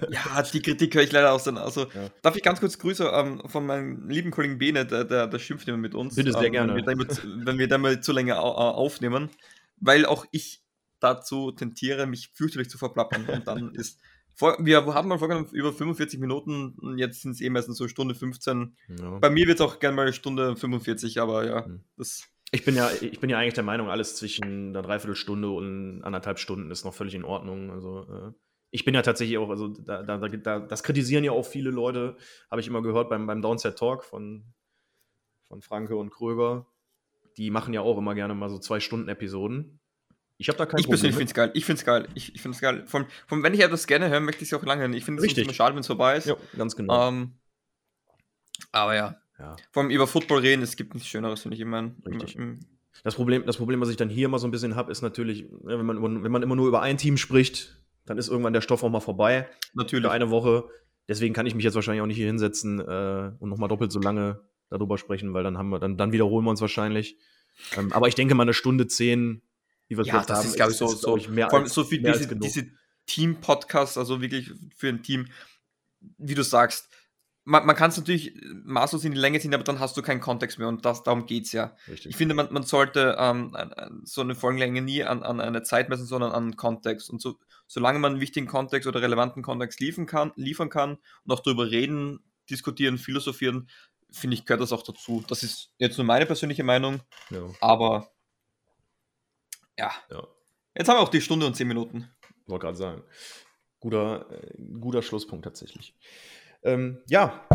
ja, die Kritik höre ich leider aus. Also, Ja. darf ich ganz kurz Grüße ähm, von meinem lieben Kollegen Bene, der, der, der schimpft immer mit uns. Bitte, sehr ähm, gerne. Wenn wir, damit, wenn wir dann mal zu lange au au- aufnehmen, weil auch ich dazu tentiere, mich fürchterlich zu verplappern. Und dann ist. Wir haben mal vorgenommen über 45 Minuten und jetzt sind es eh meistens so Stunde 15. Ja. Bei mir wird es auch gerne mal Stunde 45, aber ja, Hm. das. Ich bin ja, ich bin ja eigentlich der Meinung, alles zwischen einer Dreiviertelstunde und anderthalb Stunden ist noch völlig in Ordnung. Also äh, ich bin ja tatsächlich auch, also da, da, da, das kritisieren ja auch viele Leute, habe ich immer gehört beim, beim Downset Talk von, von Franke und Kröger. Die machen ja auch immer gerne mal so zwei Stunden Episoden. Ich habe da kein Ich persönlich Problem. finde es geil. Ich finde es geil. Ich, ich finde es geil. Von, von, wenn ich etwas gerne höre, möchte ich es auch lange hören. Ich finde es Richtig. immer schade, wenn es vorbei ist. Ja, ganz genau. Ähm, aber ja, ja. allem über Football reden, es gibt nichts Schöneres, finde ich immer. im- Richtig. im- Das Problem, das Problem, was ich dann hier immer so ein bisschen habe, ist natürlich, ja, wenn man, wenn man immer nur über ein Team spricht, dann ist irgendwann der Stoff auch mal vorbei. Natürlich. für eine Woche. Deswegen kann ich mich jetzt wahrscheinlich auch nicht hier hinsetzen äh, und nochmal doppelt so lange darüber sprechen, weil dann haben wir, dann, dann wiederholen wir uns wahrscheinlich. Ähm, aber ich denke mal eine Stunde zehn, wie wir Ja, das haben, ist, glaube ich, so, so, ich, mehr vor allem als, so als diese, diese Team-Podcasts, also wirklich für ein Team, wie du sagst, man, man kann es natürlich maßlos in die Länge ziehen, aber dann hast du keinen Kontext mehr und das, darum geht es ja. Richtig. Ich finde, man, man sollte ähm, so eine Folgenlänge nie an, an eine Zeit messen, sondern an Kontext. Und so, solange man einen wichtigen Kontext oder relevanten Kontext liefern kann, liefern kann und auch darüber reden, diskutieren, philosophieren, finde ich, gehört das auch dazu. Das ist jetzt nur meine persönliche Meinung, ja, aber ja. ja, Jetzt haben wir auch die Stunde und zehn Minuten. wollte gerade sagen. Guter, äh, guter Schlusspunkt tatsächlich. Ähm, ja,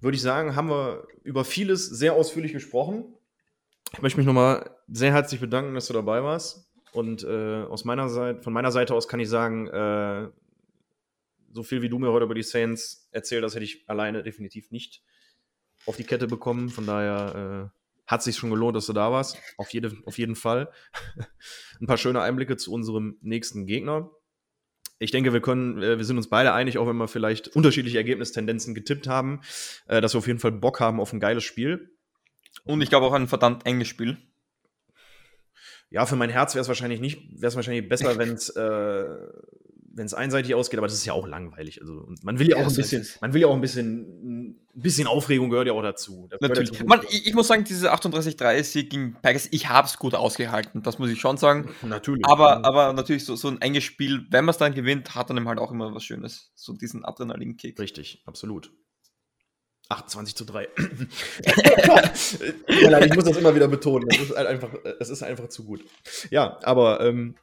würde ich sagen, haben wir über vieles sehr ausführlich gesprochen. Ich möchte mich nochmal sehr herzlich bedanken, dass du dabei warst. Und äh, aus meiner Seite, von meiner Seite aus kann ich sagen, äh, so viel wie du mir heute über die Saints erzählt hast, hätte ich alleine definitiv nicht auf die Kette bekommen. Von daher äh, hat sich schon gelohnt, dass du da warst. Auf, jede, auf jeden Fall. Ein paar schöne Einblicke zu unserem nächsten Gegner. Ich denke, wir können, äh, wir sind uns beide einig, auch wenn wir vielleicht unterschiedliche Ergebnistendenzen getippt haben, äh, dass wir auf jeden Fall Bock haben auf ein geiles Spiel. Und ich glaube auch ein verdammt enges Spiel. Ja, für mein Herz wäre es wahrscheinlich nicht, wäre es wahrscheinlich besser, wenn es äh, wenn es einseitig ausgeht, aber das ist ja auch langweilig. Also und man will ja, Ja, auch ein bisschen, man will ja auch ein bisschen, ein bisschen Aufregung gehört ja auch dazu. Das ja Natürlich. zum Man, ich, ich muss sagen, diese 38-30 gegen Packers, ich habe es gut ausgehalten, das muss ich schon sagen. natürlich. Aber, aber natürlich, so, so ein enges Spiel, wenn man es dann gewinnt, hat dann halt auch immer was Schönes. So diesen Adrenalin-Kick. Richtig, absolut. 28 zu 3. Tut mir leid, ich muss das immer wieder betonen. Es ist halt einfach, es ist einfach zu gut. Ja, aber ähm,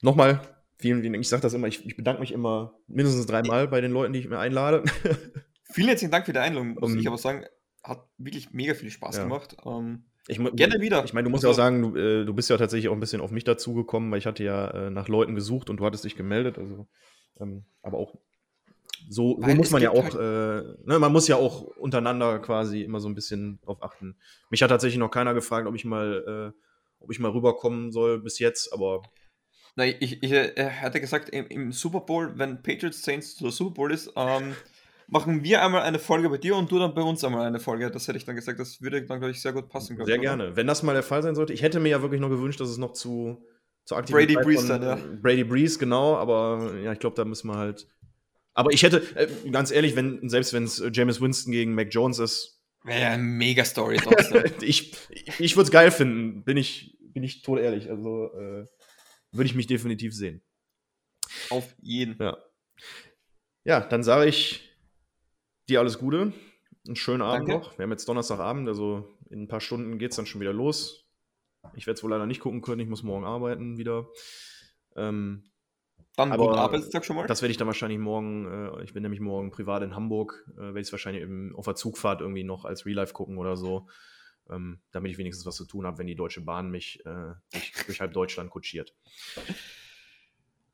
nochmal, vielen, vielen Dank. Ich sage das immer, ich, ich bedanke mich immer mindestens dreimal bei den Leuten, die ich mir einlade. Vielen herzlichen Dank für die Einladung, muss Um, ich aber sagen. Hat wirklich mega viel Spaß Ja. gemacht. Ähm, Ich, Gerne wieder. Ich meine, du musst ja auch Also- sagen, du, äh, du bist ja tatsächlich auch ein bisschen auf mich dazugekommen, weil ich hatte ja äh, nach Leuten gesucht und du hattest dich gemeldet. Also, ähm, aber auch so, so muss man ja auch, äh, ne, man muss ja auch untereinander quasi immer so ein bisschen drauf achten. Mich hat tatsächlich noch keiner gefragt, ob ich mal, äh, ob ich mal rüberkommen soll bis jetzt, aber nein, ich, ich äh, hatte gesagt, im, im Super Bowl, wenn Patriots Saints der Super Bowl ist, ähm, machen wir einmal eine Folge bei dir und du dann bei uns einmal eine Folge. Das hätte ich dann gesagt, das würde dann, glaube ich, sehr gut passen. sehr ich, oder? gerne. Wenn das mal der Fall sein sollte, ich hätte mir ja wirklich noch gewünscht, dass es noch zu, zu Brady von- dann, ja. Brady Brees, genau, aber ja, ich glaube, da müssen wir halt. Aber ich hätte, äh, ganz ehrlich, wenn, selbst wenn es äh, James Winston gegen Mac Jones ist, Wäre ja eine mega Story trotzdem. ich, ich würde es geil finden, bin ich, bin ich tot ehrlich. Also äh, würde ich mich definitiv sehen. Auf jeden. Ja. Ja, dann sage ich dir alles Gute. Einen schönen Abend Danke. noch. Wir haben jetzt Donnerstagabend, also in ein paar Stunden geht es dann schon wieder los. Ich werde es wohl leider nicht gucken können, ich muss morgen arbeiten wieder. Ähm, Dann Aber guten Arbeitstag schon mal. das werde ich dann wahrscheinlich morgen, äh, ich bin nämlich morgen privat in Hamburg, äh, werde ich es wahrscheinlich im, auf der Zugfahrt irgendwie noch als Real Life gucken oder so, ähm, damit ich wenigstens was zu tun habe, wenn die Deutsche Bahn mich äh, durch, durch halb Deutschland kutschiert.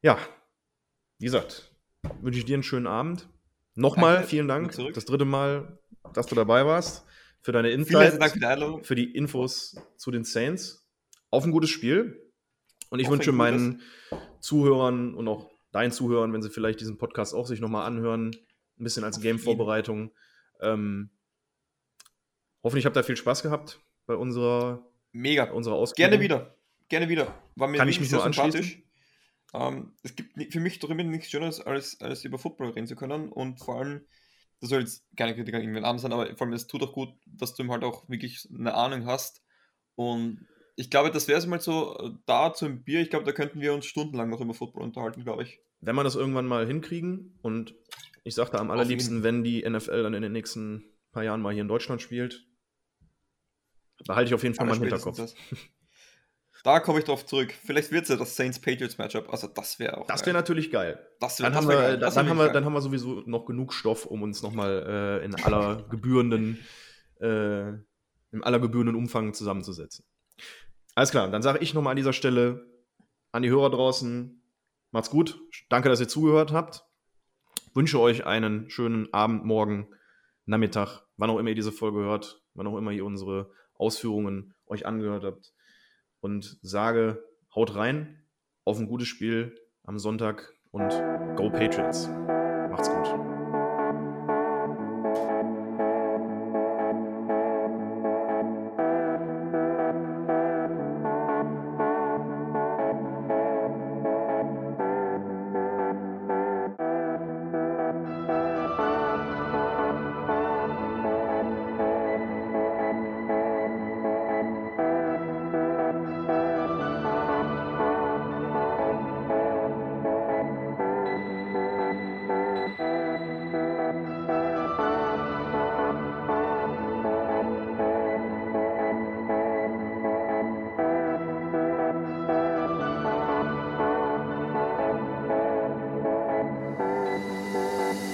Ja, wie gesagt, wünsche ich dir einen schönen Abend. Nochmal Danke, vielen Dank, das dritte Mal, dass du dabei warst, für deine Insights, für für die Infos zu den Saints. Auf ein gutes Spiel. Und ich Auf wünsche meinen Zuhörern und auch deinen Zuhörern, wenn sie vielleicht diesen Podcast auch sich nochmal anhören, ein bisschen als Game-Vorbereitung. Ähm, hoffentlich habt ihr viel Spaß gehabt bei unserer, Mega. bei unserer Ausgabe. Gerne wieder. Gerne wieder. War mir Kann ich mich sehr anschließen? Ähm, es gibt für mich doch immer nichts Schöneres, als, als über Football reden zu können. Und vor allem, das soll jetzt keine Kritik an irgendwen Abend sein, aber vor allem, es tut auch gut, dass du ihm halt auch wirklich eine Ahnung hast. Und ich glaube, das wäre es mal so äh, da zum Bier. Ich glaube, da könnten wir uns stundenlang noch über Football unterhalten, glaube ich. Wenn wir das irgendwann mal hinkriegen und ich sagte am allerliebsten, wenn die NFL dann in den nächsten paar Jahren mal hier in Deutschland spielt, behalte ich auf jeden Fall mal im Hinterkopf. Das. Da komme ich drauf zurück. Vielleicht wird es ja das Saints-Patriots-Matchup. Also, das wäre auch. Das wäre natürlich geil. Das wär- Dann, das haben wir, geil. dann, Das dann, haben wir, dann haben wir sowieso noch genug Stoff, um uns nochmal äh, in aller gebührenden, äh, im aller gebührenden Umfang zusammenzusetzen. Alles klar, dann sage ich nochmal an dieser Stelle an die Hörer draußen, macht's gut. Danke, dass ihr zugehört habt. Wünsche euch einen schönen Abend, Morgen, Nachmittag, wann auch immer ihr diese Folge hört, wann auch immer ihr unsere Ausführungen euch angehört habt. Und sage, haut rein auf ein gutes Spiel am Sonntag und Go Patriots.